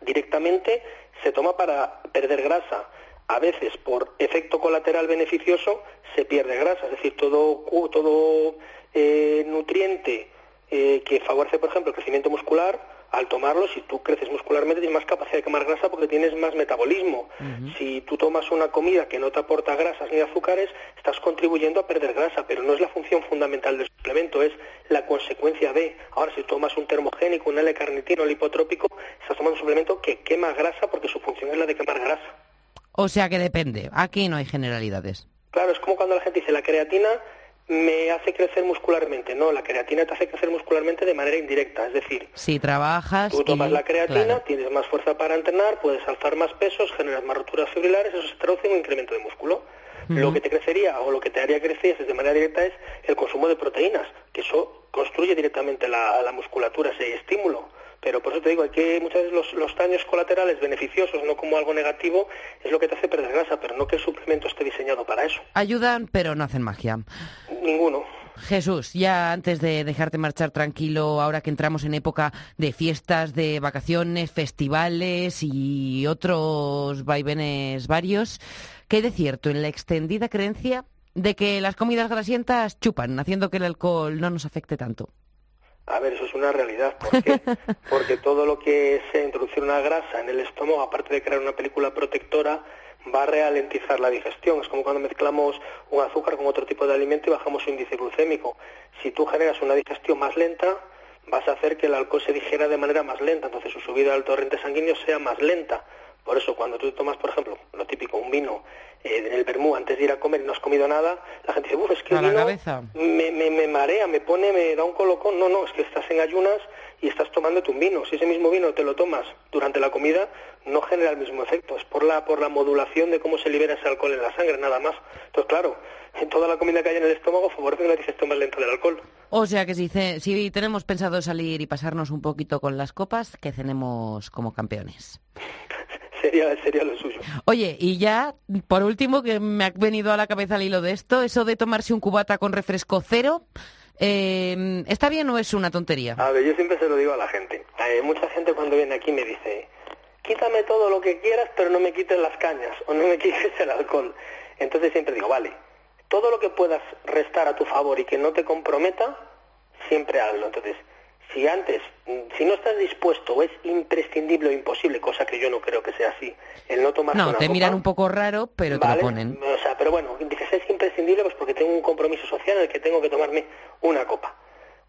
directamente se toma para perder grasa. A veces, por efecto colateral beneficioso, se pierde grasa. Es decir, todo, todo eh, nutriente eh, que favorece, por ejemplo, el crecimiento muscular, al tomarlo, si tú creces muscularmente, tienes más capacidad de quemar grasa porque tienes más metabolismo. Si tú tomas una comida que no te aporta grasas ni azúcares, estás contribuyendo a perder grasa, pero no es la función fundamental del suplemento, es la consecuencia de. Ahora, si tomas un termogénico, un L-carnitino, un lipotrópico, estás tomando un suplemento que quema grasa porque su función es la de quemar grasa. O sea que depende. Aquí no hay generalidades. Claro, es como cuando la gente dice la creatina me hace crecer muscularmente. No, la creatina te hace crecer muscularmente de manera indirecta. Es decir, si trabajas. Tú tomas la creatina, tienes más fuerza para entrenar, puedes alzar más pesos, generas más roturas fibrilares, eso se traduce en un incremento de músculo. Lo que te crecería o lo que te haría crecer de manera directa es el consumo de proteínas, que eso construye directamente la, la musculatura, ese estímulo. Pero por eso te digo, que muchas veces los, los, daños colaterales beneficiosos, no como algo negativo, es lo que te hace perder grasa, pero no que el suplemento esté diseñado para eso. Ayudan, pero no hacen magia. Ninguno. Jesús, ya antes de dejarte marchar tranquilo, ahora que entramos en época de fiestas, de vacaciones, festivales y otros vaivenes varios, ¿qué hay de cierto en la extendida creencia de que las comidas grasientas chupan, haciendo que el alcohol no nos afecte tanto? A ver, eso es una realidad. ¿Por qué? Porque todo lo que sea introducir una grasa en el estómago, aparte de crear una película protectora, va a ralentizar la digestión. Es como cuando mezclamos un azúcar con otro tipo de alimento y bajamos su índice glucémico. Si tú generas una digestión más lenta, vas a hacer que el alcohol se digiera de manera más lenta, entonces su subida al torrente sanguíneo sea más lenta. Por eso, cuando tú tomas, por ejemplo, lo típico, un vino eh, en el vermú antes de ir a comer y no has comido nada, la gente dice, uff, es que el vino me, me, me, marea, me pone, me da un colocón. No, no, es que estás en ayunas y estás tomándote un vino. Si ese mismo vino te lo tomas durante la comida, no genera el mismo efecto. Es por la, por la modulación de cómo se libera ese alcohol en la sangre, nada más. Entonces, claro, en toda la comida que hay en el estómago favorece una digestión más lenta del alcohol. O sea que si, si tenemos pensado salir y pasarnos un poquito con las copas, que cenemos como campeones. Sería, sería, lo suyo. Oye, y ya, por último, que me ha venido a la cabeza el hilo de esto, eso de tomarse un cubata con refresco cero, eh, ¿está bien o es una tontería? A ver, yo siempre se lo digo a la gente. Eh, mucha gente cuando viene aquí me dice, quítame todo lo que quieras, pero no me quites las cañas o no me quites el alcohol. Entonces siempre digo, vale, todo lo que puedas restar a tu favor y que no te comprometa, siempre hazlo. Entonces, si antes, si no estás dispuesto o es imprescindible o imposible, cosa que yo no creo que sea así, el no tomar No, te miran un poco raro, pero te lo ponen. O sea, pero bueno, dices es imprescindible pues porque tengo un compromiso social en el que tengo que tomarme una copa.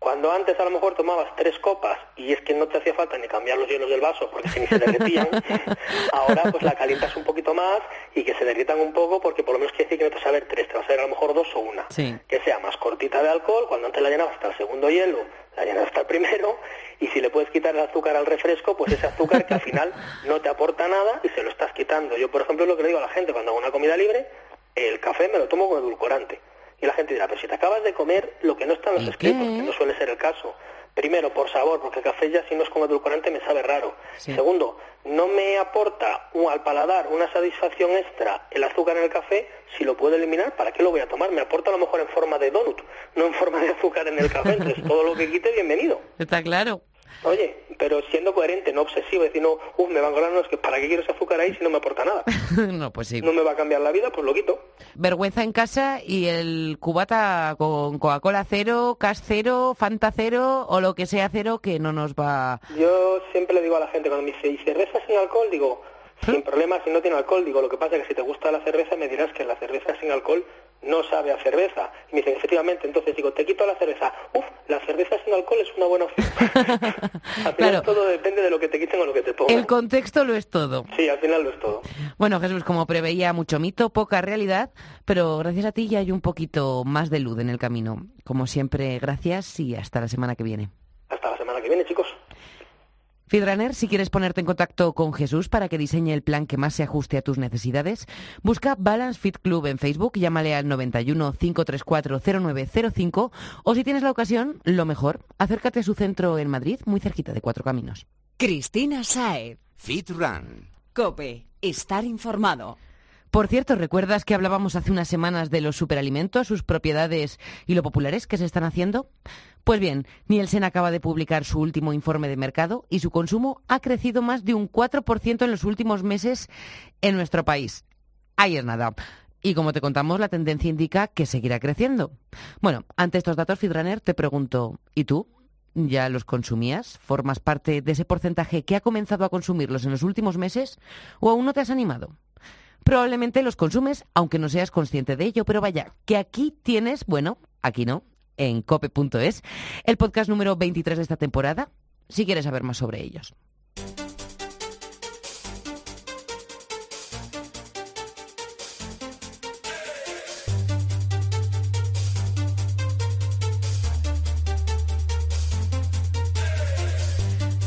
Cuando antes a lo mejor tomabas tres copas y es que no te hacía falta ni cambiar los hielos del vaso porque si ni se derretían, ahora pues la calientas un poquito más y que se derritan un poco porque por lo menos quiere decir que no te vas a ver tres, te vas a ver a lo mejor dos o una. Que sea más cortita de alcohol, cuando antes la llenabas hasta el segundo hielo, la llenas hasta el primero y si le puedes quitar el azúcar al refresco, pues ese azúcar que al final no te aporta nada y se lo estás quitando. Yo por ejemplo lo que le digo a la gente cuando hago una comida libre, el café me lo tomo con edulcorante. Y la gente dirá, pero si te acabas de comer lo que no está en los escritos, que no suele ser el caso. Primero, por sabor, porque el café ya si no es con edulcorante me sabe raro. Segundo, no me aporta un, al paladar una satisfacción extra el azúcar en el café, si lo puedo eliminar, ¿para qué lo voy a tomar? Me aporta a lo mejor en forma de donut, no en forma de azúcar en el café. Entonces, todo lo que quite, bienvenido. Está claro. Oye, pero siendo coherente, no obsesivo, decir, no, uff, me van a no, es que ¿para qué quiero ese azúcar ahí si no me aporta nada? no, pues sí. No me va a cambiar la vida, pues lo quito. Vergüenza en casa y el cubata con Coca-Cola cero, Cas cero, Fanta cero o lo que sea cero que no nos va... Yo siempre le digo a la gente, cuando me dice, ¿y cerveza sin alcohol? Digo, sin problema si no tiene alcohol. Digo, lo que pasa es que si te gusta la cerveza me dirás que la cerveza sin alcohol no sabe a cerveza. Y me dicen, efectivamente, entonces digo, te quito la cerveza. Uf, la cerveza sin alcohol es una buena opción. al final claro. todo depende de lo que te quiten o lo que te pongan. El contexto lo es todo. Sí, al final lo es todo. Bueno, Jesús, como preveía, mucho mito, poca realidad, pero gracias a ti ya hay un poquito más de luz en el camino. Como siempre, gracias y hasta la semana que viene. Hasta la semana que viene, chicos. Fidraner, si quieres ponerte en contacto con Jesús para que diseñe el plan que más se ajuste a tus necesidades, busca Balance Fit Club en Facebook, llámale al 91 534 0905 o si tienes la ocasión, lo mejor, acércate a su centro en Madrid, muy cerquita de Cuatro Caminos. Cristina Saed. Fit Run. Cope. Estar informado. Por cierto, ¿recuerdas que hablábamos hace unas semanas de los superalimentos, sus propiedades y lo populares que se están haciendo? Pues bien, Nielsen acaba de publicar su último informe de mercado y su consumo ha crecido más de un 4% en los últimos meses en nuestro país. Ahí es nada. Y como te contamos, la tendencia indica que seguirá creciendo. Bueno, ante estos datos, Fidraner, te pregunto, ¿y tú? ¿Ya los consumías? ¿Formas parte de ese porcentaje que ha comenzado a consumirlos en los últimos meses? ¿O aún no te has animado? Probablemente los consumes, aunque no seas consciente de ello, pero vaya, que aquí tienes, bueno, aquí no, en cope.es, el podcast número 23 de esta temporada, si quieres saber más sobre ellos.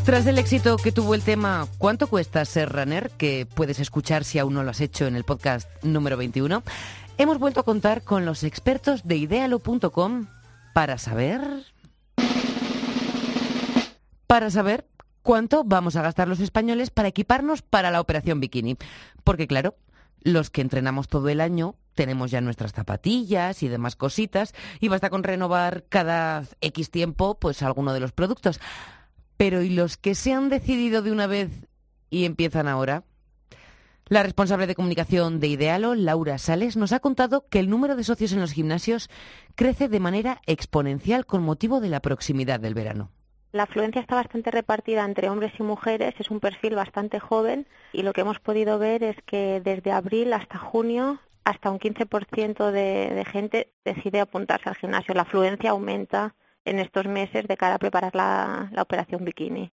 Tras el éxito que tuvo el tema ¿Cuánto cuesta ser runner? que puedes escuchar si aún no lo has hecho en el podcast número 21, hemos vuelto a contar con los expertos de idealo.com para saber para saber cuánto vamos a gastar los españoles para equiparnos para la operación bikini, porque claro, los que entrenamos todo el año tenemos ya nuestras zapatillas y demás cositas y basta con renovar cada X tiempo pues alguno de los productos. Pero ¿y los que se han decidido de una vez y empiezan ahora? La responsable de comunicación de Idealo, Laura Sales, nos ha contado que el número de socios en los gimnasios crece de manera exponencial con motivo de la proximidad del verano. La afluencia está bastante repartida entre hombres y mujeres, es un perfil bastante joven y lo que hemos podido ver es que desde abril hasta junio hasta un 15% de, de gente decide apuntarse al gimnasio. La afluencia aumenta en estos meses de cara a preparar la, la operación bikini.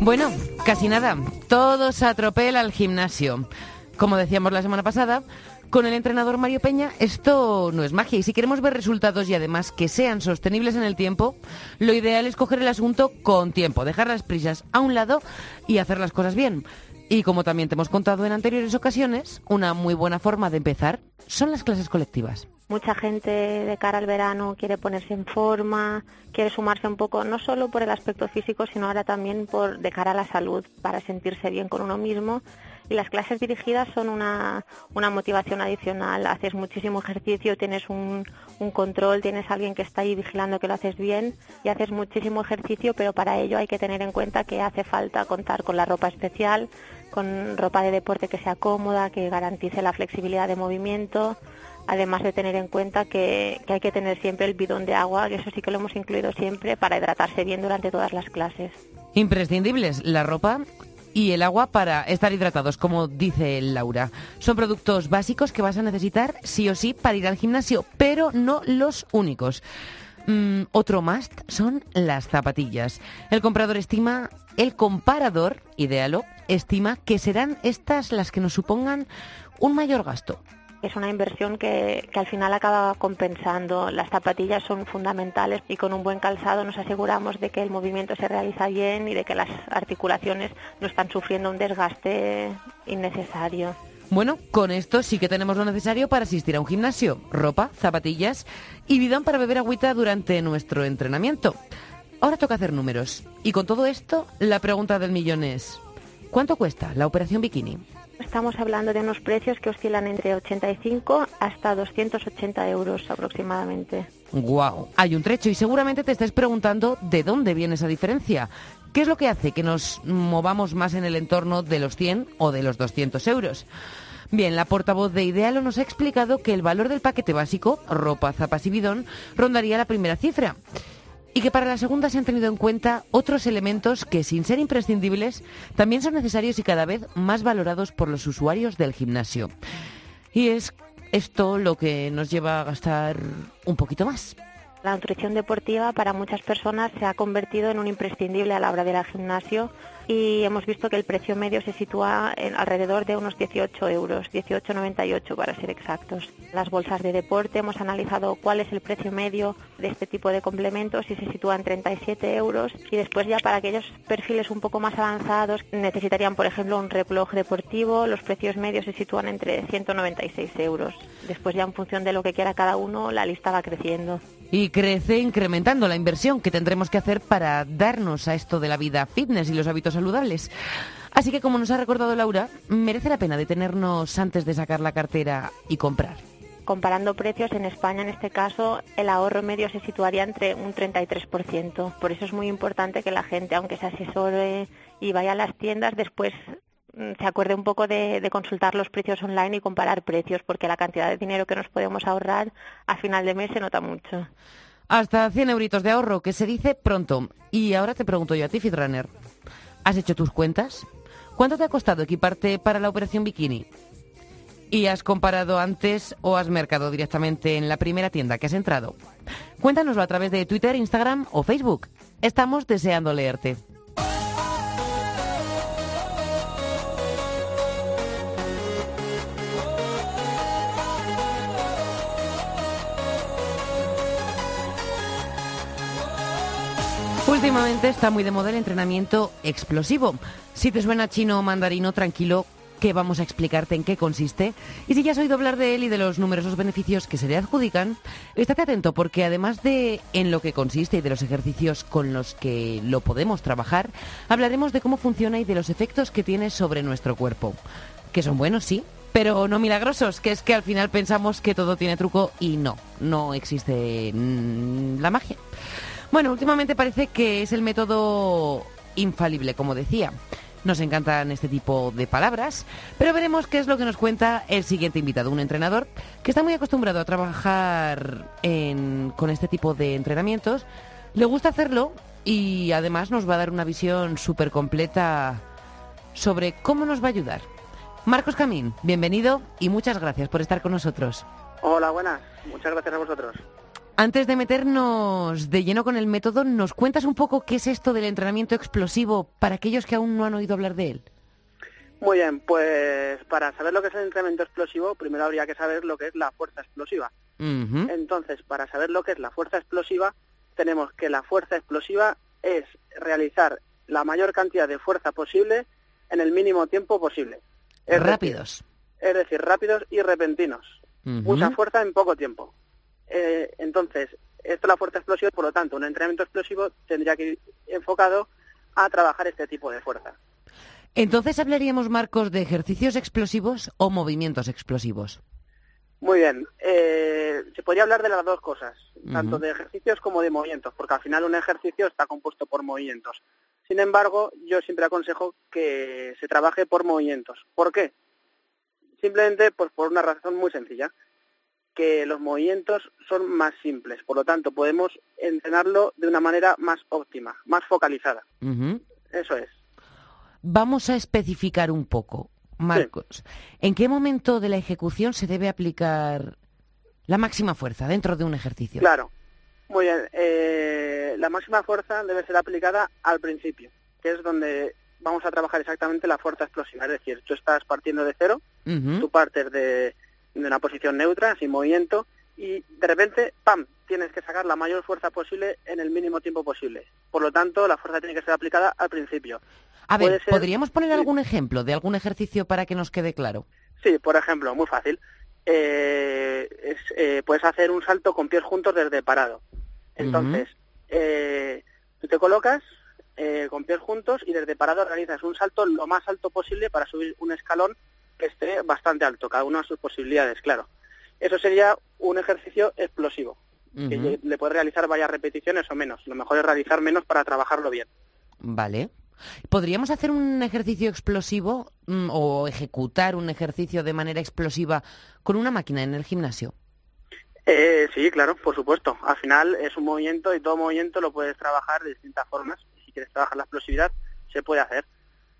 Bueno, casi nada. Todo se atropela al gimnasio. Como decíamos la semana pasada, con el entrenador Mario Peña esto no es magia y si queremos ver resultados y además que sean sostenibles en el tiempo, lo ideal es coger el asunto con tiempo, dejar las prisas a un lado y hacer las cosas bien. Y como también te hemos contado en anteriores ocasiones, una muy buena forma de empezar son las clases colectivas. Mucha gente de cara al verano quiere ponerse en forma, quiere sumarse un poco, no solo por el aspecto físico, sino ahora también por de cara a la salud, para sentirse bien con uno mismo. Y las clases dirigidas son una, una motivación adicional. Haces muchísimo ejercicio, tienes un, un control, tienes alguien que está ahí vigilando que lo haces bien y haces muchísimo ejercicio, pero para ello hay que tener en cuenta que hace falta contar con la ropa especial, con ropa de deporte que sea cómoda, que garantice la flexibilidad de movimiento, además de tener en cuenta que, hay que tener siempre el bidón de agua, que eso sí que lo hemos incluido siempre para hidratarse bien durante todas las clases. Imprescindibles la ropa y el agua para estar hidratados, como dice Laura. Son productos básicos que vas a necesitar sí o sí para ir al gimnasio, pero no los únicos. Mm, otro must son las zapatillas. El comprador estima, el comparador, idealo, estima que serán estas las que nos supongan un mayor gasto es una inversión que, al final acaba compensando. Las zapatillas son fundamentales y con un buen calzado nos aseguramos de que el movimiento se realiza bien y de que las articulaciones no están sufriendo un desgaste innecesario. Bueno, con esto sí que tenemos lo necesario para asistir a un gimnasio. Ropa, zapatillas y bidón para beber agüita durante nuestro entrenamiento. Ahora toca hacer números. Y con todo esto, la pregunta del millón es, ¿cuánto cuesta la operación bikini? Estamos hablando de unos precios que oscilan entre 85 hasta 280 euros aproximadamente. ¡Guau! Hay un trecho y seguramente te estés preguntando de dónde viene esa diferencia. ¿Qué es lo que hace que nos movamos más en el entorno de los 100 o de los 200 euros? Bien, la portavoz de Idealo nos ha explicado que el valor del paquete básico, ropa, zapas y bidón, rondaría la primera cifra y que para la segunda se han tenido en cuenta otros elementos que, sin ser imprescindibles, también son necesarios y cada vez más valorados por los usuarios del gimnasio. Y es esto lo que nos lleva a gastar un poquito más. La nutrición deportiva para muchas personas se ha convertido en un imprescindible a la hora de ir al gimnasio y hemos visto que el precio medio se sitúa en alrededor de unos 18 euros, 18,98 para ser exactos. Las bolsas de deporte hemos analizado cuál es el precio medio de este tipo de complementos y se sitúa en 37 euros y después ya para aquellos perfiles un poco más avanzados necesitarían por ejemplo un reloj deportivo, los precios medios se sitúan entre 196 euros. Después ya en función de lo que quiera cada uno la lista va creciendo y crece incrementando la inversión que tendremos que hacer para darnos a esto de la vida fitness y los hábitos saludables. Así que, como nos ha recordado Laura, merece la pena detenernos antes de sacar la cartera y comprar. Comparando precios, en España en este caso el ahorro medio se situaría entre un 33%. Por eso es muy importante que la gente, aunque se asesore y vaya a las tiendas, después se acuerde un poco de, consultar los precios online y comparar precios, porque la cantidad de dinero que nos podemos ahorrar a final de mes se nota mucho. Hasta 100 euritos de ahorro, que se dice pronto. Y ahora te pregunto yo a ti, Fitrunner, ¿has hecho tus cuentas? ¿Cuánto te ha costado equiparte para la operación bikini? ¿Y has comparado antes o has mercado directamente en la primera tienda que has entrado? Cuéntanoslo a través de Twitter, Instagram o Facebook. Estamos deseando leerte. Últimamente está muy de moda el entrenamiento explosivo. Si te suena chino o mandarino, tranquilo que vamos a explicarte en qué consiste. Y si ya has oído hablar de él y de los numerosos beneficios que se le adjudican, estate atento porque además de en lo que consiste y de los ejercicios con los que lo podemos trabajar, hablaremos de cómo funciona y de los efectos que tiene sobre nuestro cuerpo. Que son buenos, sí, pero no milagrosos, que es que al final pensamos que todo tiene truco y no, no existe mm, la magia. Bueno, últimamente parece que es el método infalible, como decía. Nos encantan este tipo de palabras, pero veremos qué es lo que nos cuenta el siguiente invitado, un entrenador que está muy acostumbrado a trabajar con este tipo de entrenamientos. Le gusta hacerlo y además nos va a dar una visión súper completa sobre cómo nos va a ayudar. Marcos Camín, bienvenido y muchas gracias por estar con nosotros. Hola, buenas. Muchas gracias a vosotros. Antes de meternos de lleno con el método, ¿nos cuentas un poco qué es esto del entrenamiento explosivo para aquellos que aún no han oído hablar de él? Muy bien, pues para saber lo que es el entrenamiento explosivo, primero habría que saber lo que es la fuerza explosiva. Entonces, para saber lo que es la fuerza explosiva, tenemos que la fuerza explosiva es realizar la mayor cantidad de fuerza posible en el mínimo tiempo posible. rápidos. es decir, rápidos y repentinos. Mucha fuerza en poco tiempo. Eh, entonces, esto es la fuerza explosiva por lo tanto, un entrenamiento explosivo tendría que ir enfocado a trabajar este tipo de fuerza. Entonces, ¿hablaríamos, Marcos, de ejercicios explosivos o movimientos explosivos? Muy bien. Eh, se podría hablar de las dos cosas, tanto de ejercicios como de movimientos, porque al final un ejercicio está compuesto por movimientos. Sin embargo, yo siempre aconsejo que se trabaje por movimientos. ¿Por qué? Simplemente pues por una razón muy sencilla que los movimientos son más simples, por lo tanto podemos entrenarlo de una manera más óptima, más focalizada. Eso es. Vamos a especificar un poco, Marcos. ¿En qué momento de la ejecución se debe aplicar la máxima fuerza dentro de un ejercicio? Claro. Muy bien. Eh, la máxima fuerza debe ser aplicada al principio, que es donde vamos a trabajar exactamente la fuerza explosiva. Es decir, tú estás partiendo de cero, tú partes de de una posición neutra, sin movimiento, y de repente, ¡pam!, tienes que sacar la mayor fuerza posible en el mínimo tiempo posible. Por lo tanto, la fuerza tiene que ser aplicada al principio. A ver, ¿podríamos poner algún ejemplo de algún ejercicio para que nos quede claro? Sí, por ejemplo, muy fácil. Eh, eh, puedes hacer un salto con pies juntos desde parado. Entonces, eh, tú te colocas con pies juntos y desde parado realizas un salto lo más alto posible para subir un escalón esté bastante alto, cada uno a sus posibilidades, claro. Eso sería un ejercicio explosivo, que le puede realizar varias repeticiones o menos. Lo mejor es realizar menos para trabajarlo bien. Vale. ¿Podríamos hacer un ejercicio explosivo mm, o ejecutar un ejercicio de manera explosiva con una máquina en el gimnasio? Eh, sí, claro, por supuesto. Al final es un movimiento y todo movimiento lo puedes trabajar de distintas formas. Si quieres trabajar la explosividad, se puede hacer.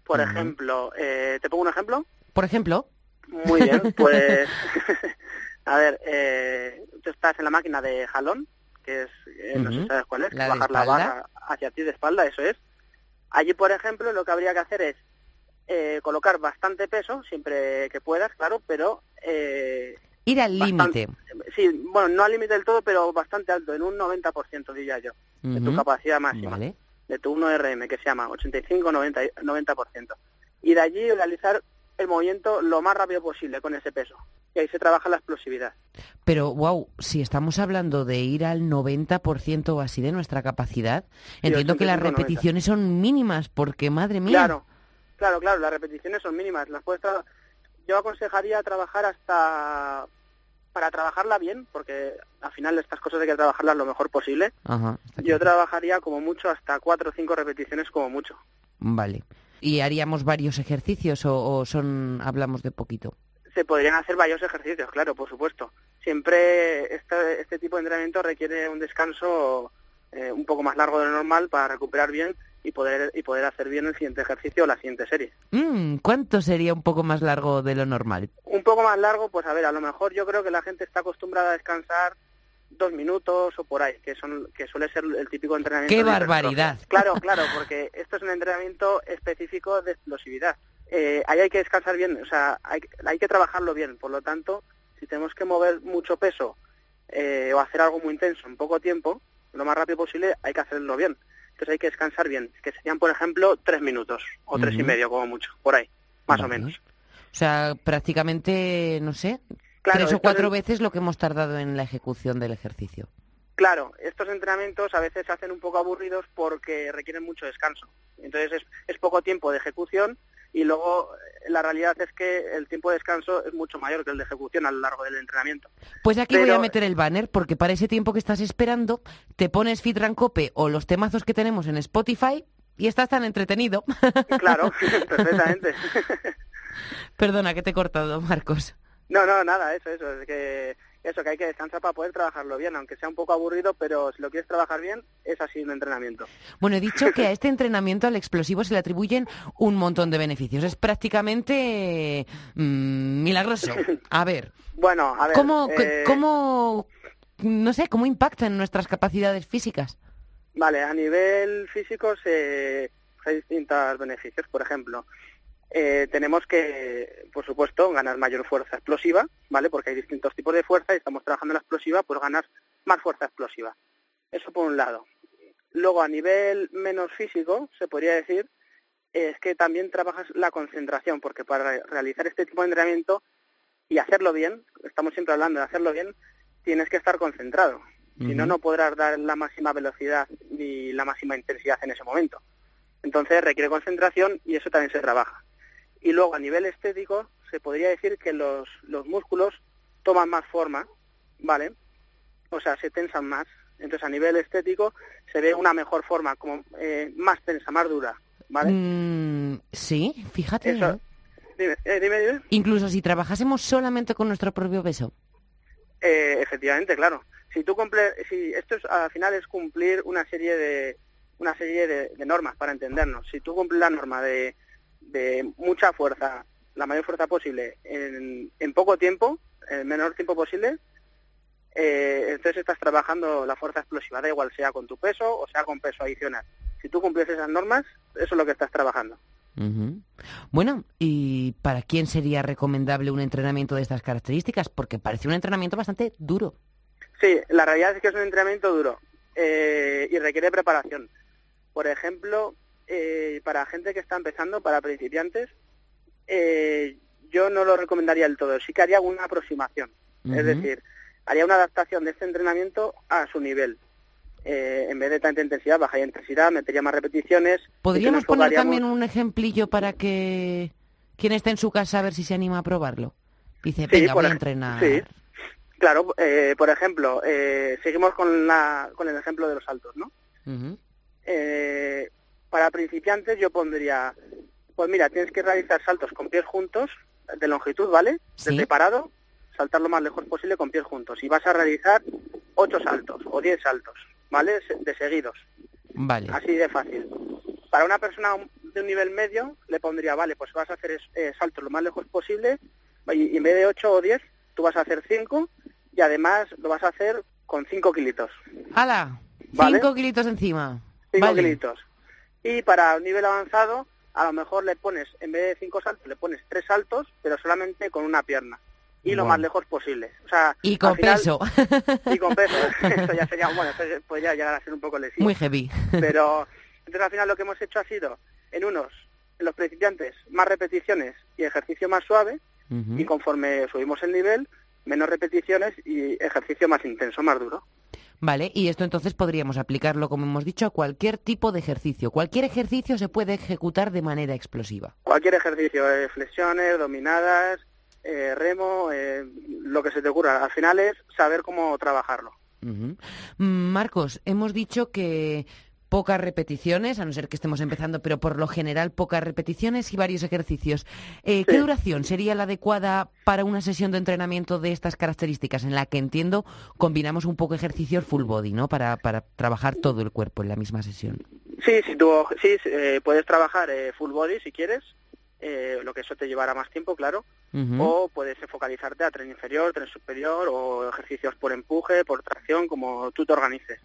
Por ejemplo, eh, ¿te pongo un ejemplo? Por ejemplo? Muy bien, pues a ver, eh, tú estás en la máquina de jalón, que es, eh, no sé si sabes cuál es, La bajar la barra hacia ti de espalda, eso es. Allí, por ejemplo, lo que habría que hacer es eh, colocar bastante peso, siempre que puedas, claro, pero eh, Ir al límite. sí, bueno, no al límite del todo, pero bastante alto, en un 90% diría yo, de tu capacidad máxima, Vale. de tu 1RM, que se llama 85-90 90%. Y de allí realizar el movimiento lo más rápido posible con ese peso. Y ahí se trabaja la explosividad. Pero, wow, si estamos hablando de ir al 90% o así de nuestra capacidad, entiendo que las 85, 90. repeticiones son mínimas, porque madre mía. Claro, claro, claro, las repeticiones son mínimas. Las puedes Yo aconsejaría trabajar hasta para trabajarla bien, porque al final estas cosas hay que trabajarlas lo mejor posible. Ajá, Yo trabajaría como mucho hasta cuatro o cinco repeticiones como mucho. Vale. ¿Y haríamos varios ejercicios o, o son hablamos de poquito? Se podrían hacer varios ejercicios, claro, por supuesto. Siempre este, este tipo de entrenamiento requiere un descanso eh, un poco más largo de lo normal para recuperar bien y poder y poder hacer bien el siguiente ejercicio o la siguiente serie. Mm, ¿Cuánto sería un poco más largo de lo normal? Un poco más largo, pues a ver, a lo mejor yo creo que la gente está acostumbrada a descansar dos minutos o por ahí, que son que suele ser el típico entrenamiento. ¡Qué barbaridad! Claro, claro, porque esto es un entrenamiento específico de explosividad. Eh, ahí hay que descansar bien, o sea, hay, hay que trabajarlo bien. Por lo tanto, si tenemos que mover mucho peso eh, o hacer algo muy intenso en poco tiempo, lo más rápido posible, hay que hacerlo bien. Entonces hay que descansar bien, que serían, por ejemplo, tres minutos o tres y medio, como mucho, por ahí, más o menos. O sea, prácticamente, no sé, Claro, tres o cuatro es- veces lo que hemos tardado en la ejecución del ejercicio. Claro, estos entrenamientos a veces se hacen un poco aburridos porque requieren mucho descanso. Entonces es, es poco tiempo de ejecución y luego eh, la realidad es que el tiempo de descanso es mucho mayor que el de ejecución a lo largo del entrenamiento. Pues aquí voy a meter el banner porque para ese tiempo que estás esperando te pones Fitrancope o los temazos que tenemos en Spotify y estás tan entretenido. Claro, perfectamente. Perdona que te he cortado, Marcos. No, no, nada, eso, eso, es que eso que hay que descansar para poder trabajarlo bien, aunque sea un poco aburrido, pero si lo quieres trabajar bien, es así un entrenamiento. Bueno, he dicho que a este entrenamiento, al explosivo, se le atribuyen un montón de beneficios. Es prácticamente mm, milagroso. A ver, Bueno, a ver, ¿cómo, eh, cómo, no sé, cómo impacta en nuestras capacidades físicas? Vale, a nivel físico se, hay distintos beneficios. Por ejemplo, eh, tenemos que, por supuesto, ganar mayor fuerza explosiva, ¿vale? Porque hay distintos tipos de fuerza y estamos trabajando en la explosiva por ganar más fuerza explosiva. Eso por un lado. Luego, a nivel menos físico, se podría decir, es que también trabajas la concentración, porque para re- realizar este tipo de entrenamiento y hacerlo bien, estamos siempre hablando de hacerlo bien, tienes que estar concentrado. Si no, no podrás dar la máxima velocidad ni la máxima intensidad en ese momento. Entonces requiere concentración y eso también se trabaja. Y luego a nivel estético se podría decir que los, los músculos toman más forma, ¿vale? O sea, se tensan más. Entonces a nivel estético se ve una mejor forma, como eh, más tensa, más dura, ¿vale? Mm, sí, fíjate. Eso-. Dime, eh, dime, dime. Incluso si trabajásemos solamente con nuestro propio peso. Eh, efectivamente, claro. Si tú cumple, si esto es, al final es cumplir una serie de una serie de, de normas para entendernos. Si tú cumples la norma de, de mucha fuerza, la mayor fuerza posible en, en poco tiempo, en el menor tiempo posible, eh, entonces estás trabajando la fuerza explosiva, da igual sea con tu peso o sea con peso adicional. Si tú cumples esas normas, eso es lo que estás trabajando. Bueno, ¿y para quién sería recomendable un entrenamiento de estas características? Porque parece un entrenamiento bastante duro. Sí, la realidad es que es un entrenamiento duro eh, y requiere preparación. Por ejemplo, eh, para gente que está empezando, para principiantes, eh, yo no lo recomendaría del todo. Sí que haría una aproximación. Es decir, haría una adaptación de este entrenamiento a su nivel. Eh, en vez de tanta intensidad, bajaría intensidad, metería más repeticiones. ¿Podríamos poner también un ejemplillo para que quien esté en su casa a ver si se anima a probarlo? Dice, Sí, venga, por voy a entrenar. sí. Claro, eh, por ejemplo, eh, seguimos con, la, con el ejemplo de los saltos, ¿no? Eh, para principiantes yo pondría, pues mira, tienes que realizar saltos con pies juntos, de longitud, ¿vale? Sí. Desde parado, saltar lo más lejos posible con pies juntos. Y vas a realizar ocho saltos o diez saltos, ¿vale? De seguidos, Vale. así de fácil. Para una persona de un nivel medio le pondría, vale, pues vas a hacer eh, saltos lo más lejos posible y, en vez de ocho o diez, tú vas a hacer cinco y además lo vas a hacer con 5 kilitos. ¡Hala! Vale. 5 kilitos encima. 5 Vale. kilitos. Y para un nivel avanzado, a lo mejor le pones, en vez de 5 saltos, le pones 3 saltos, pero solamente con una pierna. Y lo más lejos posible. O sea, Y con final- peso. Y con peso. Eso ya sería, bueno, eso podría llegar a ser un poco lesivo. Muy heavy. Pero entonces al final lo que hemos hecho ha sido, en unos, en los principiantes, más repeticiones y ejercicio más suave, y conforme subimos el nivel, menos repeticiones y ejercicio más intenso, más duro. Vale, y esto entonces podríamos aplicarlo, como hemos dicho, a cualquier tipo de ejercicio. Cualquier ejercicio se puede ejecutar de manera explosiva. Cualquier ejercicio, eh, flexiones, dominadas, eh, remo, eh, lo que se te ocurra. Al final es saber cómo trabajarlo. Mm, Marcos, hemos dicho que pocas repeticiones, a no ser que estemos empezando, pero por lo general pocas repeticiones y varios ejercicios. Eh, ¿Qué Sí. duración sería la adecuada para una sesión de entrenamiento de estas características, en la que entiendo combinamos un poco ejercicios full body, ¿no? Para, para trabajar todo el cuerpo en la misma sesión. Sí, tú, sí, eh, puedes trabajar eh, full body si quieres, eh, lo que eso te llevará más tiempo, claro. O puedes focalizarte a tren inferior, tren superior o ejercicios por empuje, por tracción, como tú te organices.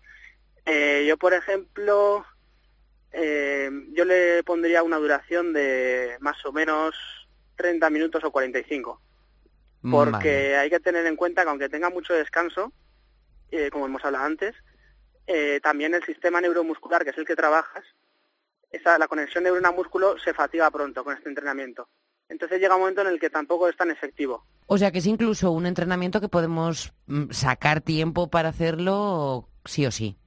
Eh, yo, por ejemplo, eh, yo le pondría una duración de más o menos 30 minutos o 45, porque Vale. hay que tener en cuenta que aunque tenga mucho descanso, eh, como hemos hablado antes, eh, también el sistema neuromuscular, que es el que trabajas, esa, la conexión neurona-músculo se fatiga pronto con este entrenamiento. Entonces llega un momento en el que tampoco es tan efectivo. O sea que es incluso un entrenamiento que podemos mm, sacar tiempo para hacerlo sí o sí.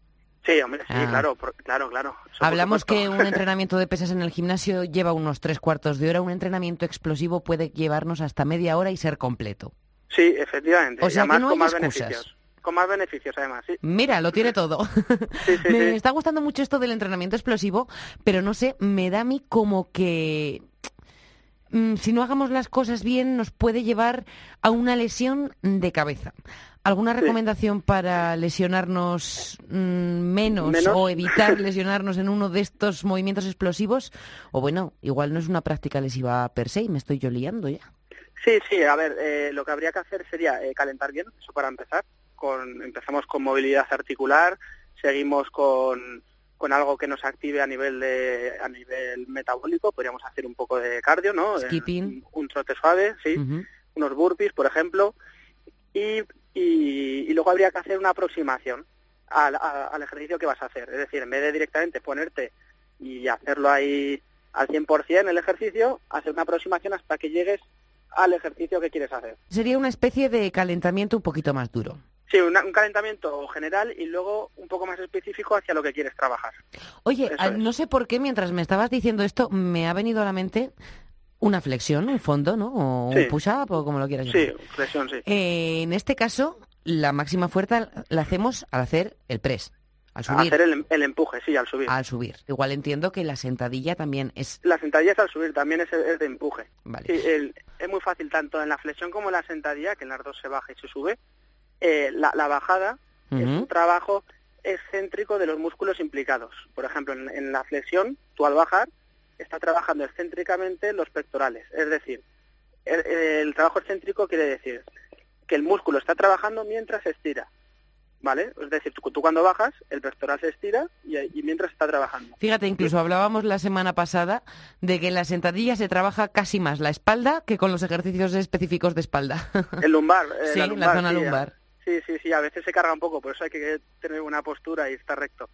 Sí, hombre, sí, Ah. claro, claro, claro. Eso Hablamos que un entrenamiento de pesas en el gimnasio lleva unos tres cuartos de hora, un entrenamiento explosivo puede llevarnos hasta media hora y ser completo. Sí, efectivamente. O y sea que no con hay más excusas. beneficios. Con más beneficios, además, sí. Mira, lo tiene todo. Sí, sí, me está gustando mucho esto del entrenamiento explosivo, pero no sé, me da a mí como que mm, si no hagamos las cosas bien nos puede llevar a una lesión de cabeza. ¿Alguna Sí. recomendación para lesionarnos mm, menos, ¿Menos? o evitar lesionarnos en uno de estos movimientos explosivos? O bueno, igual no es una práctica lesiva per se y me estoy yo liando ya. Sí, sí, a ver, eh, lo que habría que hacer sería eh, calentar bien, eso para empezar. Con, empezamos con movilidad articular, seguimos con, con algo que nos active a nivel de a nivel metabólico, podríamos hacer un poco de cardio, ¿no? Skipping. un, un trote suave, sí, unos burpees, por ejemplo, y, y, y luego habría que hacer una aproximación al, a- al ejercicio que vas a hacer. Es decir, en vez de directamente ponerte y hacerlo ahí al 100% el ejercicio, hacer una aproximación hasta que llegues al ejercicio que quieres hacer. Sería una especie de calentamiento un poquito más duro. Sí, una- un calentamiento general y luego un poco más específico hacia lo que quieres trabajar. Oye, Eso ah, es. no sé por qué mientras me estabas diciendo esto me ha venido a la mente una flexión, un fondo, ¿no? O un Sí. push-up o como lo quieras llamar. Sí, flexión, sí. Eh, en este caso, la máxima fuerza la hacemos al hacer el press, al subir. Hacer el, el empuje, sí, al subir. Al subir. Igual entiendo que la sentadilla también es... La sentadilla es al subir, también es, es de empuje. Vale. Sí, el- es muy fácil tanto en la flexión como en la sentadilla, que en las dos se baja y se sube. eh, la, la bajada es un trabajo excéntrico de los músculos implicados. Por ejemplo, en, en la flexión, tú al bajar, está trabajando excéntricamente los pectorales. Es decir, el, el trabajo excéntrico quiere decir que el músculo está trabajando mientras se estira. ¿Vale? Es decir, tú, tú cuando bajas, el pectoral se estira y, y mientras está trabajando. Fíjate, incluso hablábamos la semana pasada de que en la sentadilla se trabaja casi más la espalda que con los ejercicios específicos de espalda. El lumbar. eh, sí, la, la, lumbar, zona sí, lumbar. Sí, sí, sí, a veces se carga un poco, por eso hay que tener una postura y estar recto.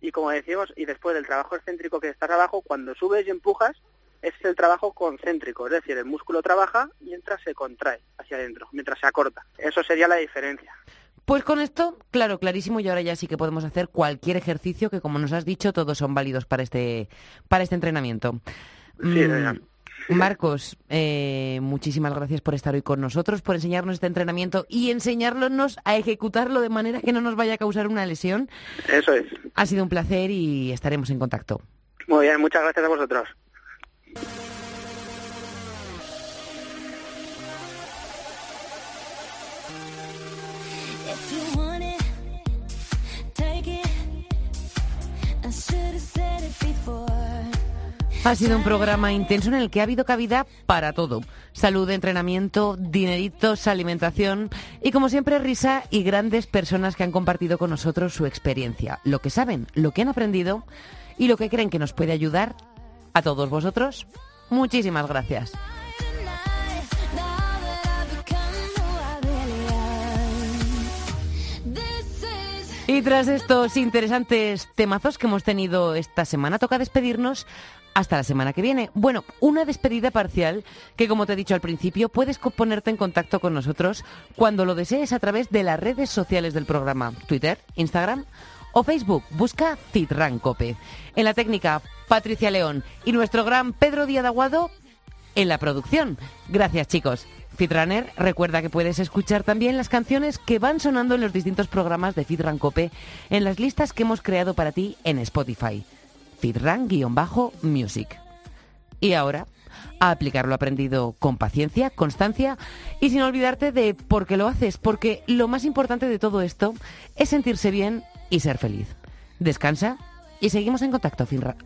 Y como decimos, y después del trabajo excéntrico que estás abajo, cuando subes y empujas, es el trabajo concéntrico, es decir, el músculo trabaja mientras se contrae hacia adentro, mientras se acorta. Eso sería la diferencia. Pues con esto, claro, clarísimo, y ahora ya sí que podemos hacer cualquier ejercicio que, como nos has dicho, todos son válidos para este, para este entrenamiento. Sí, Mm. Marcos, eh, muchísimas gracias por estar hoy con nosotros, por enseñarnos este entrenamiento y enseñarnos a ejecutarlo de manera que no nos vaya a causar una lesión. Eso es. Ha sido un placer y estaremos en contacto. Muy bien, muchas gracias a vosotros. Ha sido un programa intenso en el que ha habido cabida para todo. Salud, entrenamiento, dineritos, alimentación y como siempre risa y grandes personas que han compartido con nosotros su experiencia, lo que saben, lo que han aprendido y lo que creen que nos puede ayudar a todos vosotros. Muchísimas gracias. Y tras estos interesantes temazos que hemos tenido esta semana, toca despedirnos hasta la semana que viene. Bueno, una despedida parcial que, como te he dicho al principio, puedes ponerte en contacto con nosotros cuando lo desees a través de las redes sociales del programa, Twitter, Instagram o Facebook. Busca Citrancope. En la técnica, Patricia León y nuestro gran Pedro Díaz Aguado en la producción. Gracias, chicos. Fitrunner, recuerda que puedes escuchar también las canciones que van sonando en los distintos programas de Fitran Cope en las listas que hemos creado para ti en Spotify. Fitran-music. Y ahora, a aplicar lo aprendido con paciencia, constancia y sin olvidarte de por qué lo haces, porque lo más importante de todo esto es sentirse bien y ser feliz. Descansa y seguimos en contacto, Finra.